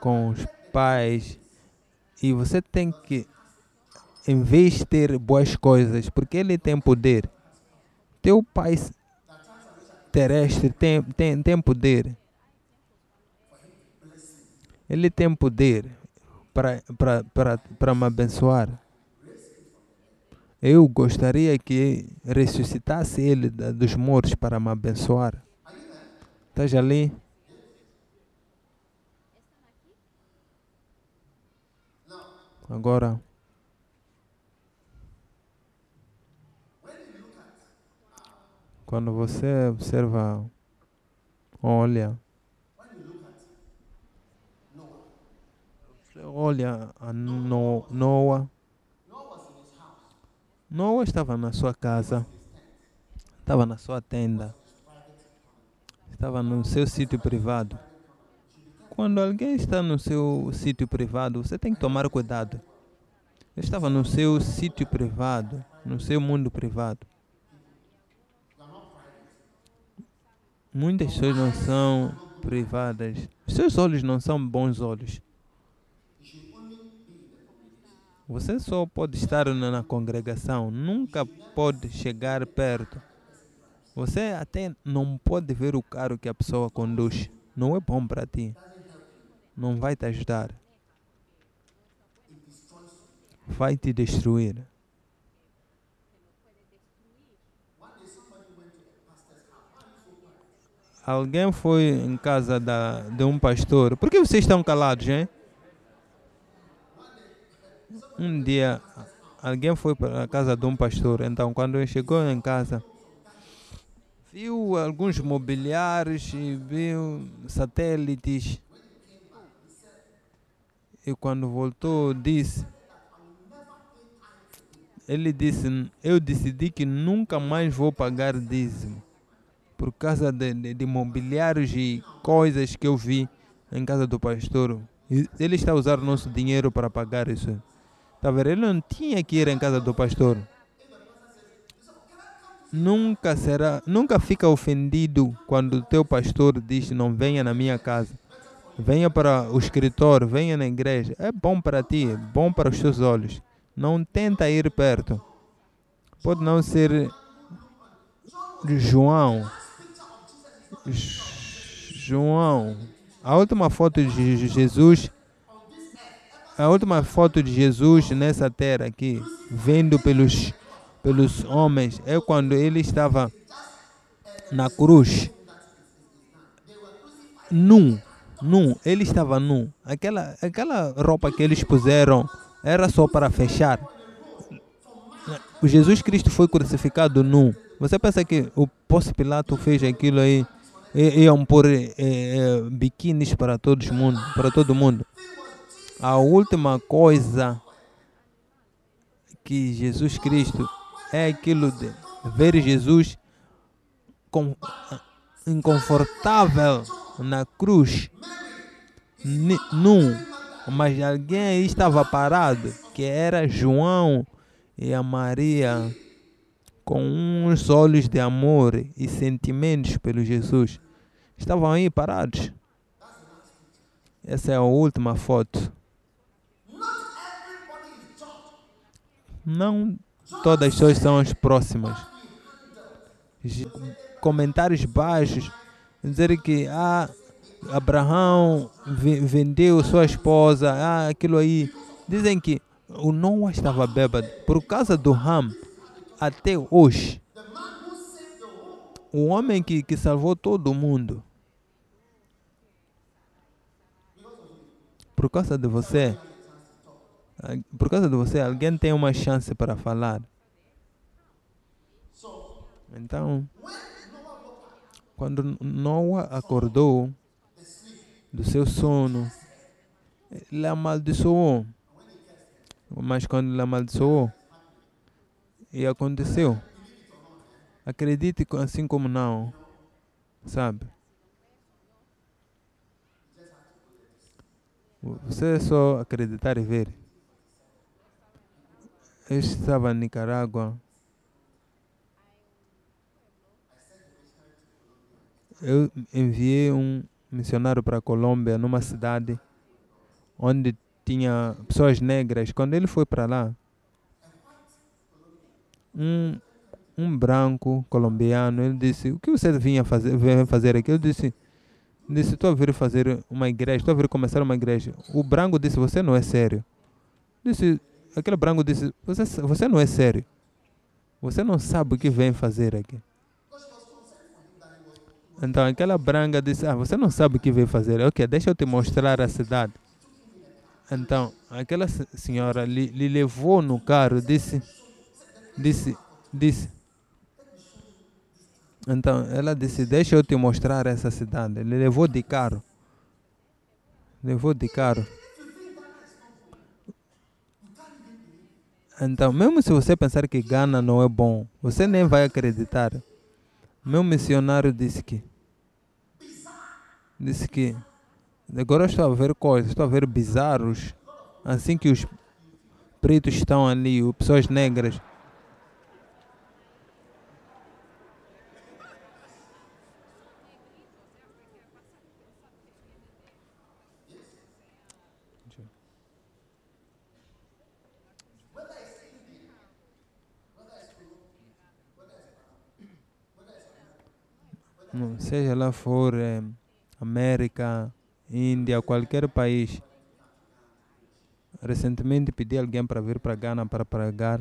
com os pais e você tem que, em vez de ter boas coisas, porque ele tem poder, teu pai terrestre tem, tem, tem poder. Ele tem poder para, me abençoar. Eu gostaria que ressuscitasse ele dos mortos para me abençoar. Estás ali? Agora, quando você observa, olha, olha a No- Noa. Noa estava na sua casa, estava na sua tenda, estava no seu sítio privado. Quando alguém está no seu sítio privado, você tem que tomar cuidado. Eu estava no seu sítio privado, no seu mundo privado. Muitas pessoas não são privadas. Seus olhos não são bons olhos. Você só pode estar na congregação, nunca pode chegar perto. Você até não pode ver o carro que a pessoa conduz. Não é bom para ti. Não vai te ajudar. Vai te destruir. Alguém foi em casa da, de um pastor. Por que vocês estão calados, hein? Um dia, alguém foi para a casa de um pastor. Então, quando ele chegou em casa, viu alguns mobiliários viu satélites. E quando voltou, disse: Ele disse: Eu decidi que nunca mais vou pagar dízimo por causa de, de, de mobiliários e coisas que eu vi em casa do pastor. Ele está a usar o nosso dinheiro para pagar isso. Tá? Ele não tinha que ir em casa do pastor. Nunca será, nunca fica ofendido quando o teu pastor diz não venha na minha casa. Venha para o escritório, venha na igreja. É bom para ti, é bom para os teus olhos. Não tenta ir perto. Pode não ser João. João. A última foto de Je- Jesus. A última foto de Jesus nessa terra aqui, vendo pelos, pelos homens, é quando ele estava na cruz. Nu. Nu. Ele estava nu. Aquela, aquela roupa que eles puseram era só para fechar. O Jesus Cristo foi crucificado nu. Você pensa que o Pôncio Pilato fez aquilo aí? Iam pôr eh, eh, biquínis para todo mundo, para todo mundo. A última coisa que Jesus Cristo é aquilo de ver Jesus com, inconfortável na cruz, nu, mas alguém estava parado, que era João e a Maria, com uns olhos de amor e sentimentos pelo Jesus. Estavam aí parados. Essa é a última foto. Não todas as pessoas são as próximas. Comentários baixos, dizer que ah, Abraão ve- vendeu sua esposa, ah, aquilo aí. Dizem que o Noah estava bêbado por causa do Ham. Até hoje, o homem que, que salvou todo mundo, por causa de você, por causa de você, alguém tem uma chance para falar. Então, quando Noah acordou do seu sono, ele amaldiçoou. Mas quando ele amaldiçoou, e aconteceu. Acredite assim como não, sabe? Você é só acreditar e ver. Eu estava em Nicarágua. Eu enviei um missionário para a Colômbia, numa cidade onde tinha pessoas negras. Quando ele foi para lá, um, um branco colombiano, ele disse, o que você vinha fazer, veio fazer aqui? Eu disse, disse, estou a vir fazer uma igreja, estou a vir começar uma igreja. O branco disse, você não é sério. Disse, aquele branco disse, você, você não é sério. Você não sabe o que vem fazer aqui. Então aquela branca disse, ah, você não sabe o que veio fazer. Ok, deixa eu te mostrar a cidade. Então, aquela se- senhora lhe, lhe levou no carro, disse, disse, disse. Então, ela disse, deixa eu te mostrar essa cidade. Ele levou de carro. Levou de carro. Então, mesmo se você pensar que Gana não é bom, você nem vai acreditar. Meu missionário disse que disse que agora estou a ver coisas, estou a ver bizarros, assim que os pretos estão ali, pessoas negras. Não, Seja lá for eh, América, Índia, qualquer país. Recentemente pedi alguém para vir para Gana para pregar.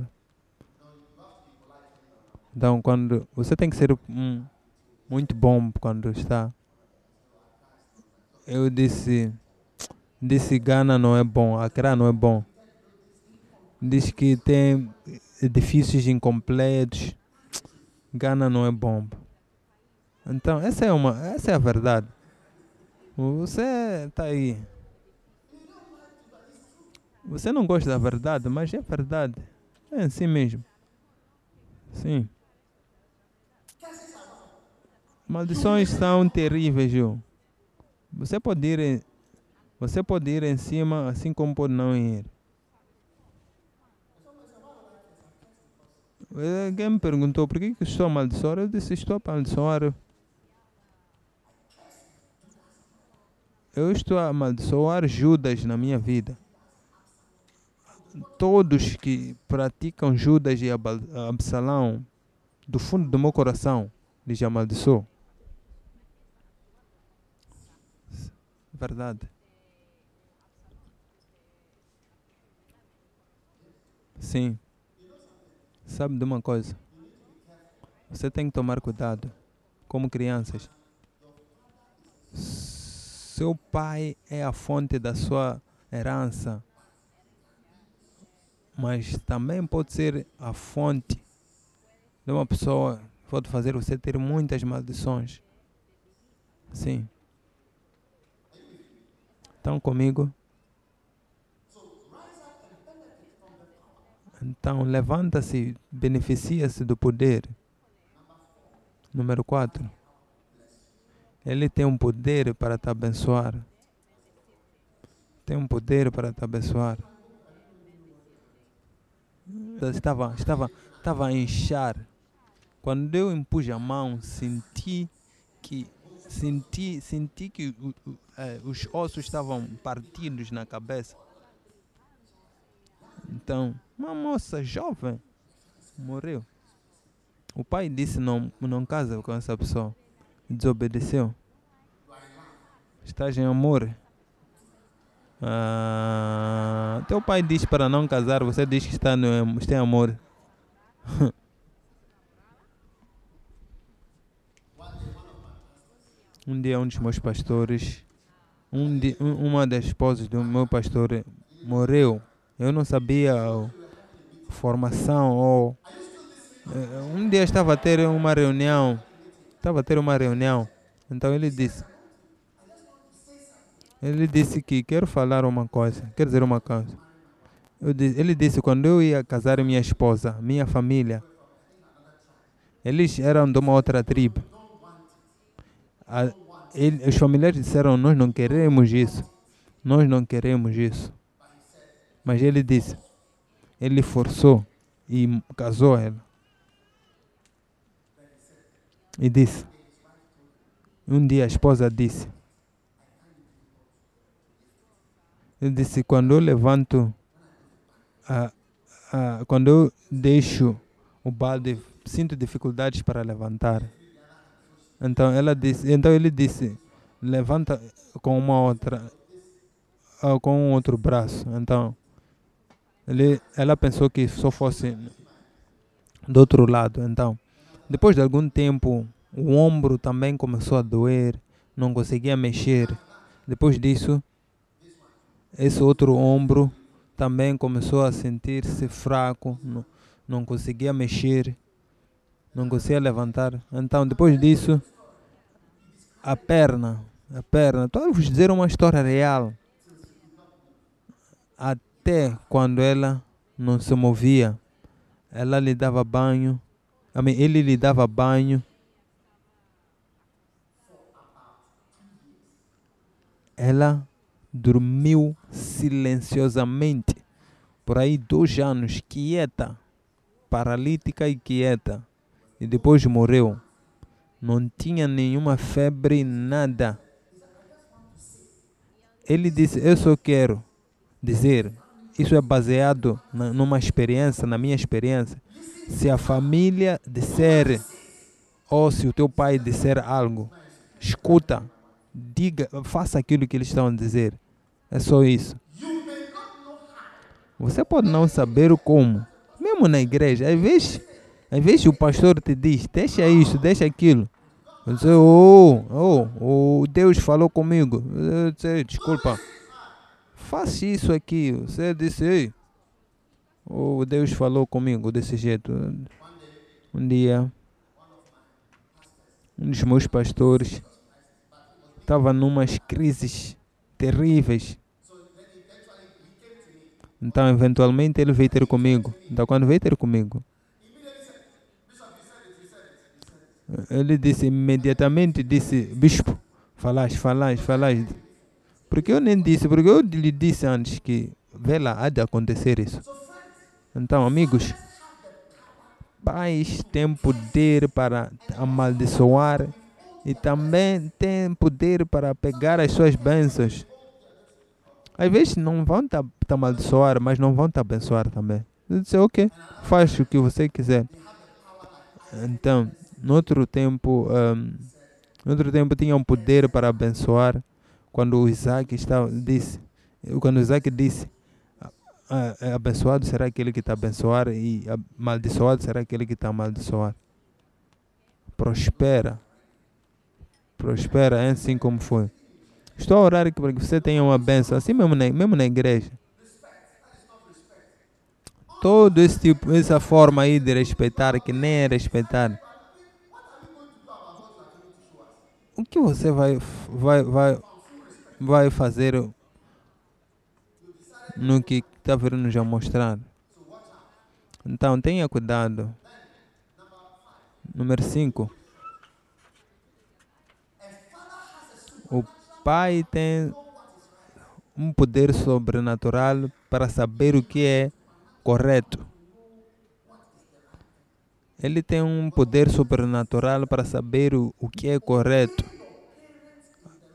Então, quando você tem que ser hum, muito bom quando está. Eu disse, disse Gana não é bom, Accra não é bom. Diz que tem edifícios incompletos. Gana não é bom. Então, essa é uma, essa é a verdade. Você está aí. Você não gosta da verdade, mas é verdade. É assim mesmo. Sim. Maldições são terríveis, Ju. Você pode ir, em- você pode ir em cima, assim como pode não ir. Eh, Alguém me perguntou por que que estou a amaldiçoar. Eu disse: Estou a amaldiçoar. Eu estou a amaldiçoar Judas na minha vida. Todos que praticam Judas e Absalão, do fundo do meu coração, lhes amaldiçoo. Verdade. Sim. Sabe de uma coisa? Você tem que tomar cuidado, como crianças. Seu pai é a fonte da sua herança, mas também pode ser a fonte de uma pessoa pode fazer você ter muitas maldições. Sim. Estão comigo? Então, levanta-se, beneficia-se do poder. Número 4. Ele tem um poder para te abençoar. Tem um poder para te abençoar. Estava, estava, estava a inchar. Quando eu impus a mão, senti que senti, senti que o- eh, os ossos estavam partidos na cabeça. Então, uma moça jovem morreu. O pai disse não, não casa com essa pessoa. Desobedeceu. Estás em amor. Ah, teu pai diz para não casar, você diz que está, no, está em amor. um dia um dos meus pastores, um um- uma das esposas do meu pastor morreu. Eu não sabia a formação ou eh, um dia estava a ter uma reunião, estava a ter uma reunião. Então ele disse, ele disse que quero falar uma coisa, quer dizer uma coisa. Eu di- ele disse quando eu ia casar minha esposa, minha família, eles eram de uma outra tribo. A- ele- os familiares disseram nós não queremos isso, nós não queremos isso. Mas ele disse, ele forçou e casou ela. E disse, um dia a esposa disse, ele disse, quando eu levanto, a, a, quando eu deixo o balde, sinto dificuldades para levantar. Então ela disse, então ele disse, levanta com uma outra, ah, com um outro braço. Então ele, ela pensou que só fosse do outro lado. Então, depois de algum tempo, o ombro também começou a doer, não conseguia mexer. Depois disso, esse outro ombro também começou a sentir-se fraco, não, não conseguia mexer, não conseguia levantar. Então, depois disso, a perna, a perna, estou a vos dizer uma história real. Até quando ela não se movia, ela lhe dava banho, Mean, ele lhe dava banho. Ela dormiu silenciosamente por aí dois anos, quieta, paralítica e quieta, e depois morreu. Não tinha nenhuma febre, nada. Ele disse: Eu só quero dizer, isso é baseado na, numa experiência, na minha experiência. Se a família disser, ou se o teu pai disser algo, escuta, diga, faça aquilo que eles estão a dizer. É só isso. Você pode não saber o como. Mesmo na igreja, às vezes, às vezes o pastor te diz, deixa isso, deixa aquilo. Você, oh, oh, oh, Deus falou comigo. Você, desculpa. Faça isso aqui. Você disse, ei, oh, Deus falou comigo desse jeito. Um dia, um dos meus pastores estava numas crises terríveis. Então, eventualmente, ele veio ter comigo. Então, quando veio ter comigo, ele disse imediatamente, disse, bispo, falaste, falaste, falaste. Porque eu nem disse, porque eu lhe disse antes que, vê lá, há de acontecer isso. Então, amigos, pais têm poder para amaldiçoar e também têm poder para pegar as suas bênçãos. Às vezes não vão te, amaldiçoar, mas não vão te abençoar também. Eu disse, ok, faz o que você quiser. Então, no outro tempo, um, no outro tempo tinha um poder para abençoar. Quando Isaac estava, disse, quando Isaac disse, abençoado será aquele que está abençoar e amaldiçoado será aquele que está amaldiçoar. Prospera. Prospera, é assim como foi. Estou a orar aqui para que você tenha uma benção, assim mesmo na, mesmo na igreja. Todo esse tipo, essa forma aí de respeitar, que nem é respeitar. O que você vai, vai, vai, vai fazer no que está vindo já mostrar? Então, tenha cuidado. Número 5. O pai tem um poder sobrenatural para saber o que é correto. Ele tem um poder sobrenatural para saber o, o que é correto.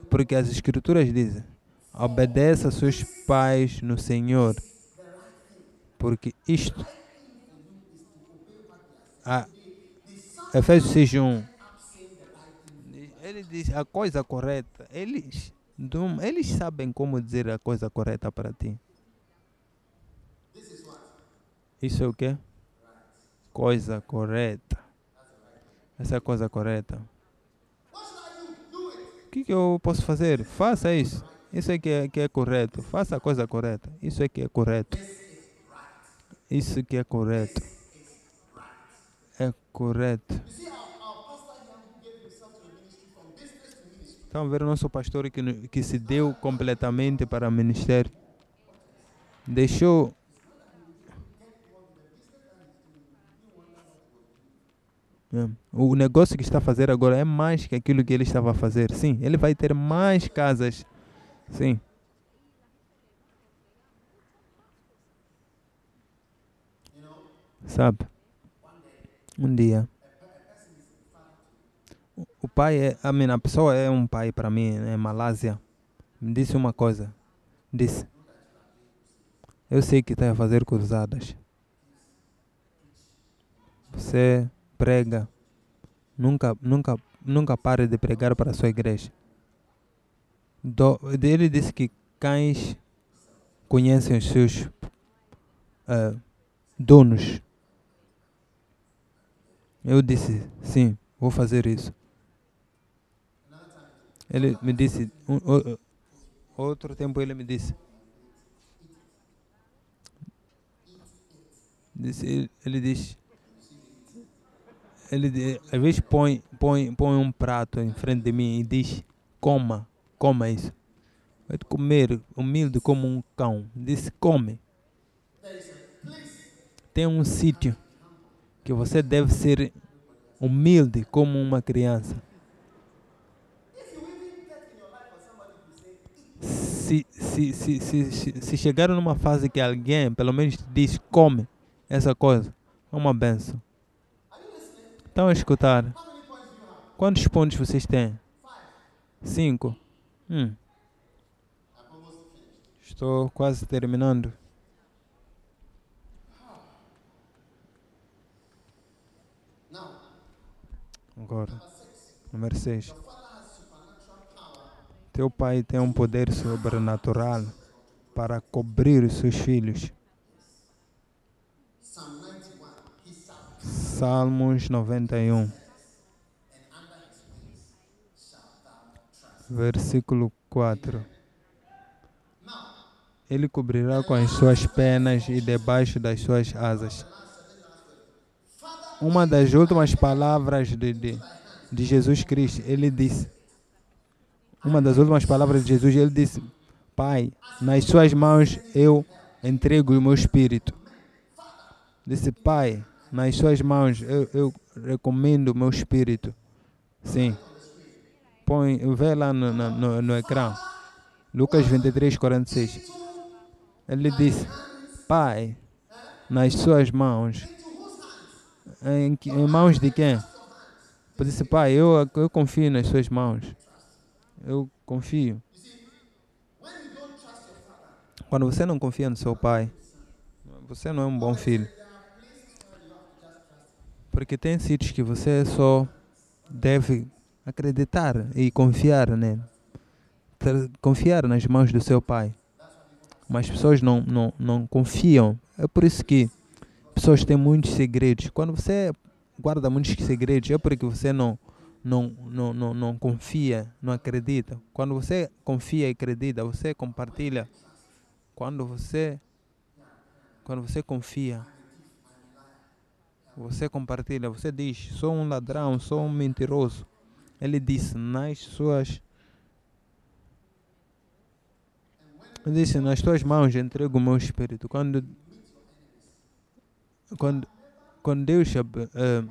Porque as escrituras dizem: obedeça a seus pais no Senhor. Porque isto. A Efésios 6.1 ele diz a coisa correta. Eles, eles sabem como dizer a coisa correta para ti. Isso é o quê? Coisa correta. Essa é a coisa correta. O que, que eu posso fazer? Faça isso. Isso é que, é que é correto. Faça a coisa correta. Isso é que é correto. Isso que é correto. É correto. Estão a ver o nosso pastor que, que se deu completamente para o ministério. Deixou. É. O negócio que está a fazer agora é mais que aquilo que ele estava a fazer. Sim, ele vai ter mais casas. Sim. Sabe? Um dia o pai é, a minha pessoa é um pai para mim, é Malásia. Me disse uma coisa. Disse: Eu sei que está a fazer cruzadas. Você prega. Nunca, nunca, nunca pare de pregar para a sua igreja. Do, ele disse que cães conhecem os seus uh, donos. Eu disse, sim, vou fazer isso. Ele me disse, um, outro tempo ele me disse. disse ele diz, ele às vezes põe, põe, põe um prato em frente de mim e diz, coma, coma isso. Vai comer humilde como um cão. Disse, come. Tem um sítio que você deve ser humilde como uma criança. Se, se, se, se, se, chegar numa fase que alguém pelo menos diz come essa coisa, é uma benção. Estão a escutar? Quantos pontos vocês têm? Cinco. Hum. Estou quase terminando. Agora, número 6. Teu pai tem um poder sobrenatural para cobrir os seus filhos. Salmos 91. Versículo 4. Ele cobrirá com as suas penas e debaixo das suas asas. Uma das últimas palavras de, de, de Jesus Cristo, ele disse: Uma das últimas palavras de Jesus, ele disse: Pai, nas suas mãos eu entrego o meu espírito. Disse: Pai, nas suas mãos eu, eu recomendo o meu espírito. Sim. Põe, vê lá no, no, no, ecrã. Lucas 23, 46. Ele disse: Pai, nas suas mãos. Em, em mãos de quem? Eu disse: Pai, eu, eu confio nas suas mãos. Eu confio. Quando você não confia no seu pai, você não é um bom filho. Porque tem sítios que você só deve acreditar e confiar nele. Confiar nas mãos do seu pai. Mas pessoas não, não, não confiam. É por isso que pessoas têm muitos segredos. Quando você guarda muitos segredos, é porque você não, não, não, não, não confia, não acredita. Quando você confia e acredita, você compartilha. Quando você, quando você confia, você compartilha, você diz, sou um ladrão, sou um mentiroso. Ele disse, nas suas ele disse, nas tuas mãos entrego o meu espírito. Quando quando, Deus ab- eh,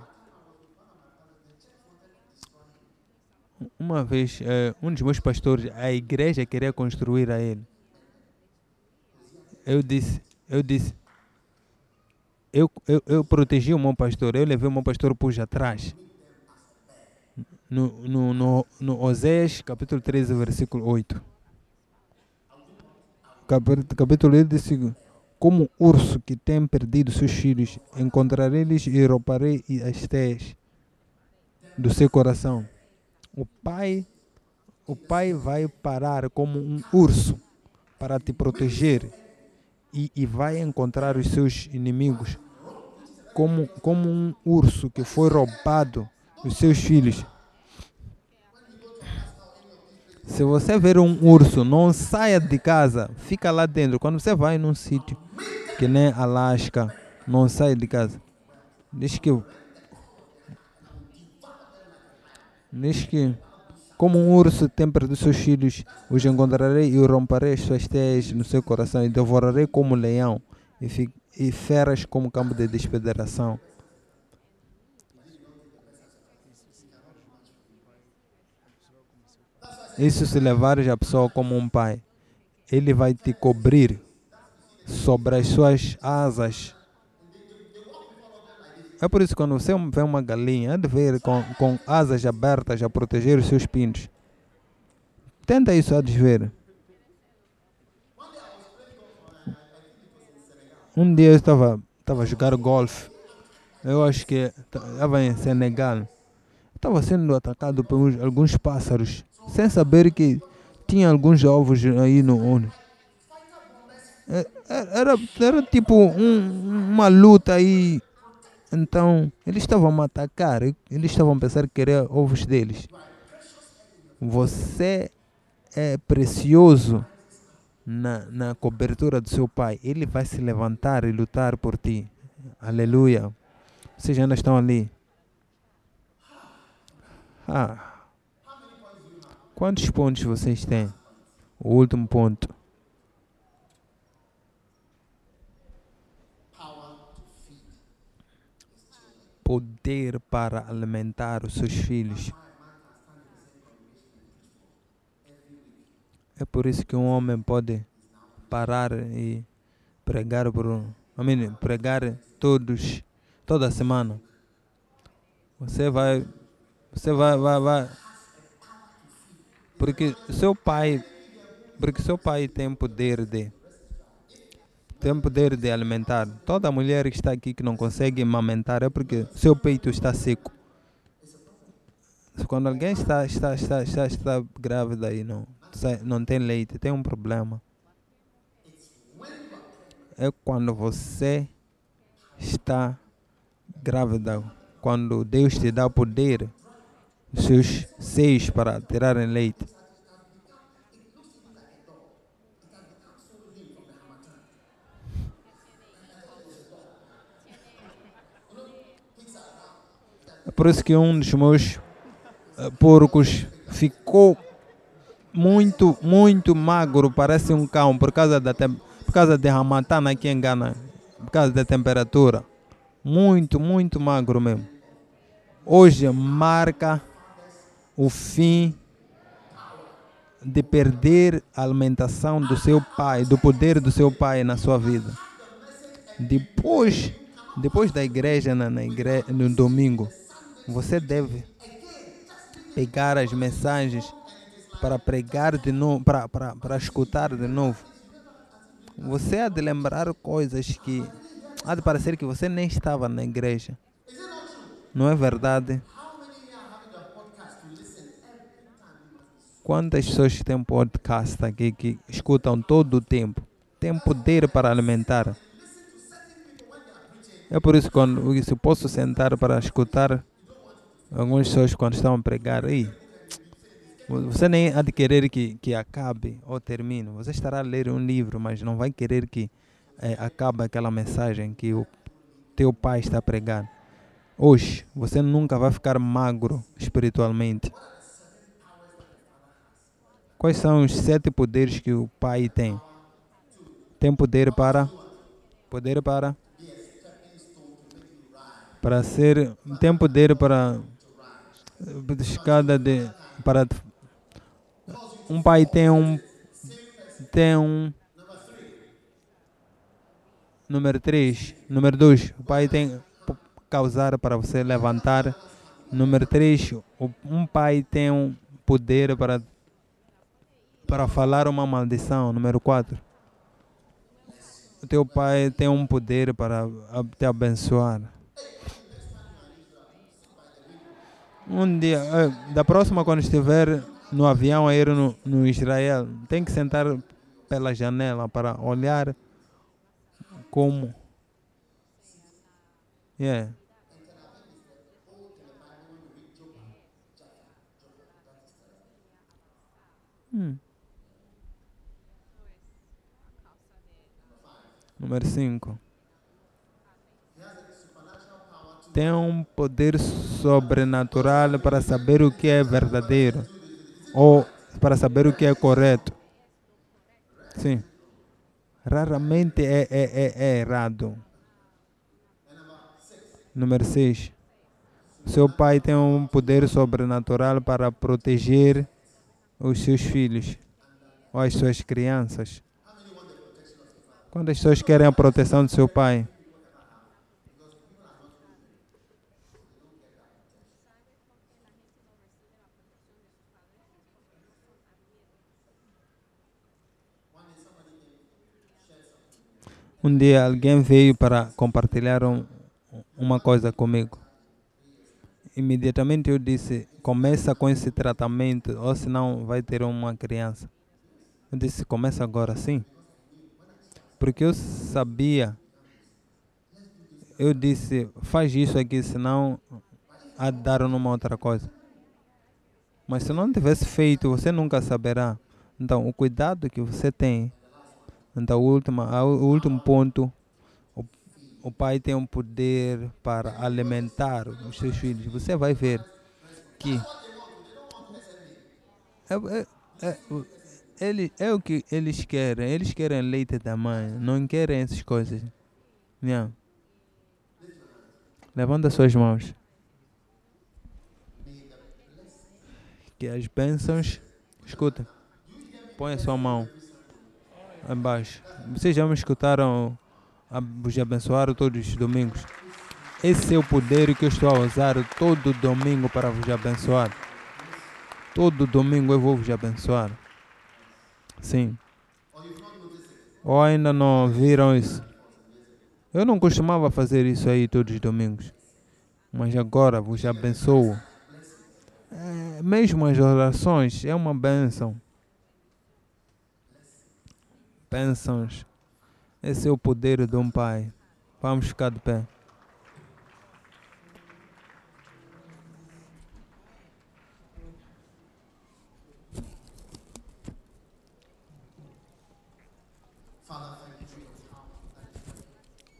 uma vez eh, um dos meus pastores a igreja queria construir a ele. Eu disse eu disse eu, eu, eu protegi o meu pastor eu levei o meu pastor por atrás no, no, no, no Oséias capítulo 13 versículo 8 Capítulo- capítulo 8 diz como urso que tem perdido seus filhos, encontrarei-lhes e rouparei as teias do seu coração. O pai, o pai vai parar como um urso para te proteger e, e vai encontrar os seus inimigos como, como um urso que foi roubado os seus filhos. Se você ver um urso, não saia de casa, fica lá dentro. Quando você vai num sítio que nem Alasca, não sai de casa. Diz que diz que como um urso tem perdido seus filhos, os encontrarei e romperei as suas teias no seu coração e devorarei como leão e, e feras como campo de despedação. Isso se levares a pessoa como um pai, ele vai te cobrir sobre as suas asas. É por isso que quando você vê uma galinha, é de ver com, com asas abertas a proteger os seus pintos. Tenta isso a desver. Um dia eu estava estava a jogar golfe. Eu acho que estava em Senegal. Estava sendo atacado por uns- alguns pássaros, sem saber que tinha alguns ovos aí no olho. É- é- Era, era tipo um- uma luta aí. Então, eles estavam a atacar. Eles estavam a pensar que queria ovos deles. Você é precioso na, na cobertura do seu pai. Ele vai se levantar e lutar por ti. Aleluia. Vocês ainda estão ali. Ah. Quantos pontos vocês têm? O último ponto. Poder para alimentar os seus filhos. É por isso que um homem pode parar e pregar por um, mean, pregar todos toda semana. Você vai você vai, vai, vai porque seu pai porque seu pai tem poder de tem poder de alimentar. Toda mulher que está aqui que não consegue amamentar é porque seu peito está seco. Quando alguém está, está, está, está, está grávida e não, não tem leite, tem um problema. É quando você está grávida, quando Deus te dá poder, seus seios para tirarem leite. É por isso que um dos meus uh, porcos ficou muito, muito magro, parece um cão, por causa da por causa de ramatana aqui em Gana, por causa da temperatura. Muito, muito magro mesmo. Hoje marca o fim de perder a alimentação do seu pai, do poder do seu pai na sua vida. Depois, depois da igreja, na, na igreja, no domingo, você deve pegar as mensagens para pregar de novo, para, para, para escutar de novo. Você há de lembrar coisas que há de parecer que você nem estava na igreja. Não é verdade? Quantas pessoas têm podcast aqui que escutam todo o tempo? Tem poder para alimentar. É por isso que quando se posso sentar para escutar algumas pessoas quando estão a pregar aí, você nem há de querer que, que acabe ou termine. Você estará a ler um livro, mas não vai querer que é, acabe aquela mensagem que o teu pai está pregando. Hoje, você nunca vai ficar magro espiritualmente. Quais são os sete poderes que o pai tem? Tem poder para poder para para ser tem poder para escada de para um pai tem um tem um número 3, número 2, o pai tem causar para você levantar. Número 3, um pai tem um poder para para falar uma maldição. Número 4, o teu pai tem um poder para te abençoar. Um dia, eh, da próxima, quando estiver no avião a ir no, no Israel, tem que sentar pela janela para olhar como. Yeah. Hum. Número 5. Tem um poder sobrenatural para saber o que é verdadeiro ou para saber o que é correto. Sim. Raramente é, é, é, é errado. Número 6. Seu pai tem um poder sobrenatural para proteger os seus filhos ou as suas crianças. Quantas pessoas querem a proteção do seu pai? Um dia alguém veio para compartilhar um, uma coisa comigo. Imediatamente eu disse: começa com esse tratamento, ou senão vai ter uma criança. Eu disse: começa agora sim. Porque eu sabia. Eu disse: faz isso aqui, senão dar numa outra coisa. Mas se não tivesse feito, você nunca saberá. Então, o cuidado que você tem então, o último, o último ponto, o pai tem um poder para alimentar os seus filhos, você vai ver que é, é, é, o- ele, é o que eles querem. Eles querem leite da mãe, não querem essas coisas. Não. Levanta suas mãos. Que as bênçãos. Escuta. Põe a sua mão embaixo. Vocês já me escutaram vos abençoar todos os domingos. Esse é o poder que eu estou a usar todo domingo para vos abençoar. Todo domingo eu vou vos abençoar. Sim. Ou ainda não viram isso? Eu não costumava fazer isso aí todos os domingos. Mas agora vos abençoo. É, mesmo as orações é uma bênção. Bênçãos. Esse é o poder de um pai. Vamos ficar de pé.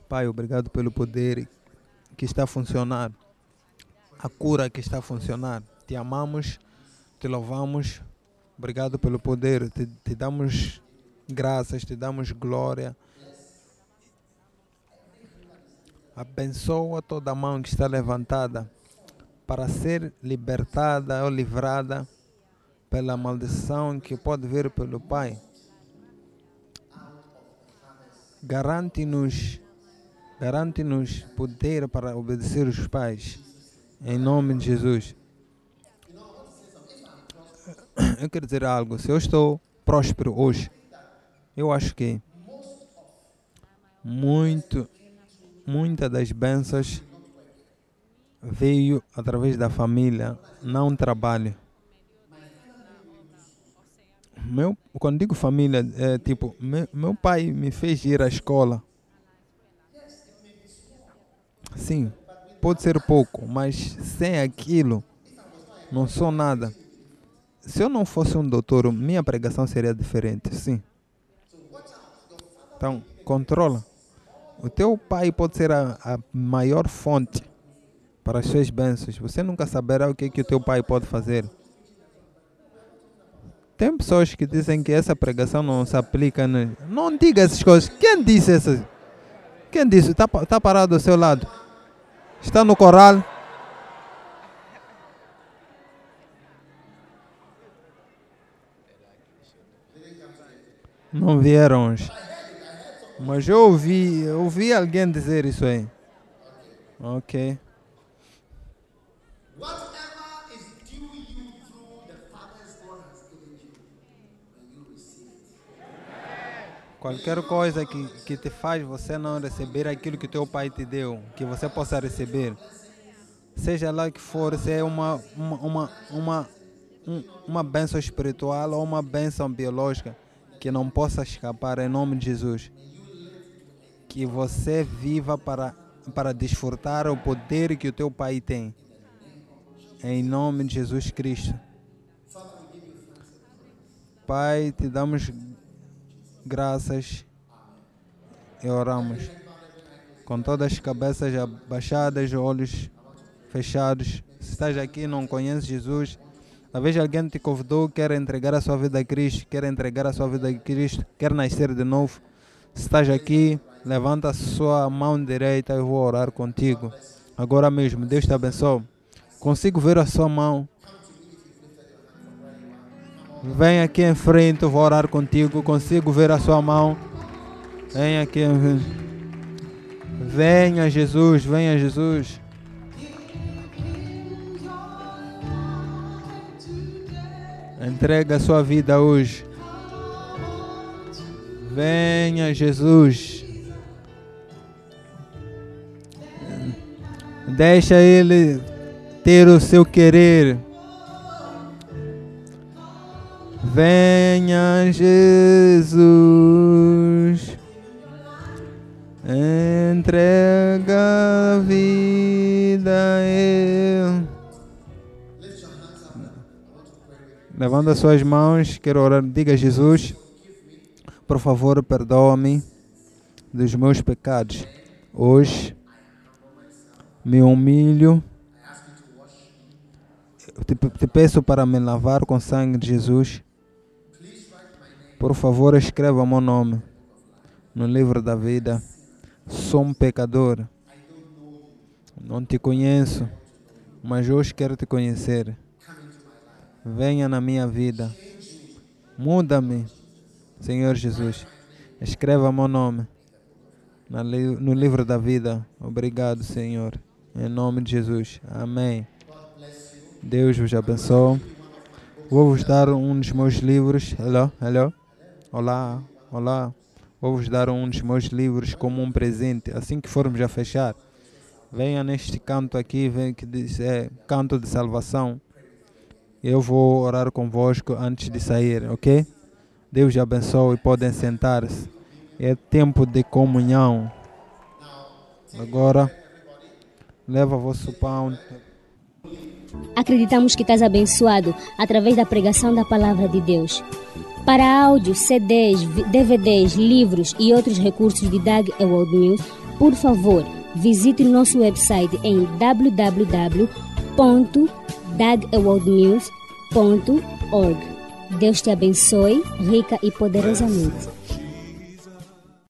Pai, obrigado pelo poder que está a funcionar, a cura que está a funcionar. Te amamos, te louvamos. Obrigado pelo poder. Te, te damos graças, te damos glória. Abençoa toda mão que está levantada para ser libertada ou livrada pela maldição que pode vir pelo Pai. Garante-nos Garante-nos poder para obedecer os pais. Em nome de Jesus. Eu quero dizer algo. Se eu estou próspero hoje, eu acho que muito, muita das bênçãos veio através da família, não trabalho. Meu, quando digo família, é tipo, meu, meu pai me fez ir à escola. Sim, pode ser pouco, mas sem aquilo, não sou nada. Se eu não fosse um doutor, minha pregação seria diferente, sim. Então, controla. O teu pai pode ser a, a maior fonte para as suas bênçãos. Você nunca saberá o que, que o teu pai pode fazer. Tem pessoas que dizem que essa pregação não se aplica. né? Não diga essas coisas. Quem disse essas? Quem disse? Está tá parado ao seu lado. Está no coral. Não vieram hoje. Mas eu ouvi, eu ouvi alguém dizer isso aí. Ok. Qualquer coisa que, que te faz você não receber aquilo que teu pai te deu, que você possa receber. Seja lá que for, se é uma, uma, uma, uma, um- uma bênção espiritual ou uma bênção biológica, que não possa escapar em nome de Jesus. Que você viva para, para desfrutar o poder que o teu pai tem. Em nome de Jesus Cristo. Pai, te damos graças e oramos. Com todas as cabeças abaixadas, olhos fechados. Se estás aqui e não conheces Jesus, talvez alguém te convidou, quer entregar a sua vida a Cristo, quer entregar a sua vida a Cristo, quer nascer de novo. Se estás aqui, levanta a sua mão direita, eu vou orar contigo. Agora mesmo, Deus te abençoe. Consigo ver a sua mão. Vem aqui em frente, eu vou orar contigo. Consigo ver a sua mão. Vem aqui. Venha Jesus, venha Jesus. Entrega a sua vida hoje. Venha Jesus. Deixa Ele ter o seu querer. Venha Jesus. Entrega a vida a Ele. Levanta suas mãos, quero orar. Diga Jesus, por favor, perdoa-me dos meus pecados. Hoje me humilho. Te, te peço para me lavar com sangue de Jesus. Por favor, escreva meu nome no livro da vida. Sou um pecador. Não te conheço, mas hoje quero te conhecer. Venha na minha vida. Muda-me, Senhor Jesus. Escreva meu nome no livro da vida. Obrigado, Senhor. Em nome de Jesus. Amém. Deus vos abençoe. Vou vos dar um dos meus livros. Hello, hello. Olá, olá. Vou vos dar um dos meus livros como um presente. Assim que formos a fechar, venha neste canto aqui, vem que diz é canto de salvação. Eu vou orar convosco antes de sair, ok? Deus abençoe e podem sentar-se. É tempo de comunhão. Agora, leva vosso pão. Acreditamos que estás abençoado através da pregação da palavra de Deus. Para áudios, CDs, DVDs, livros e outros recursos de Doug Ewald Mills, por favor, visite nosso website em www.dougewaldmills.org. Deus te abençoe rica e poderosamente.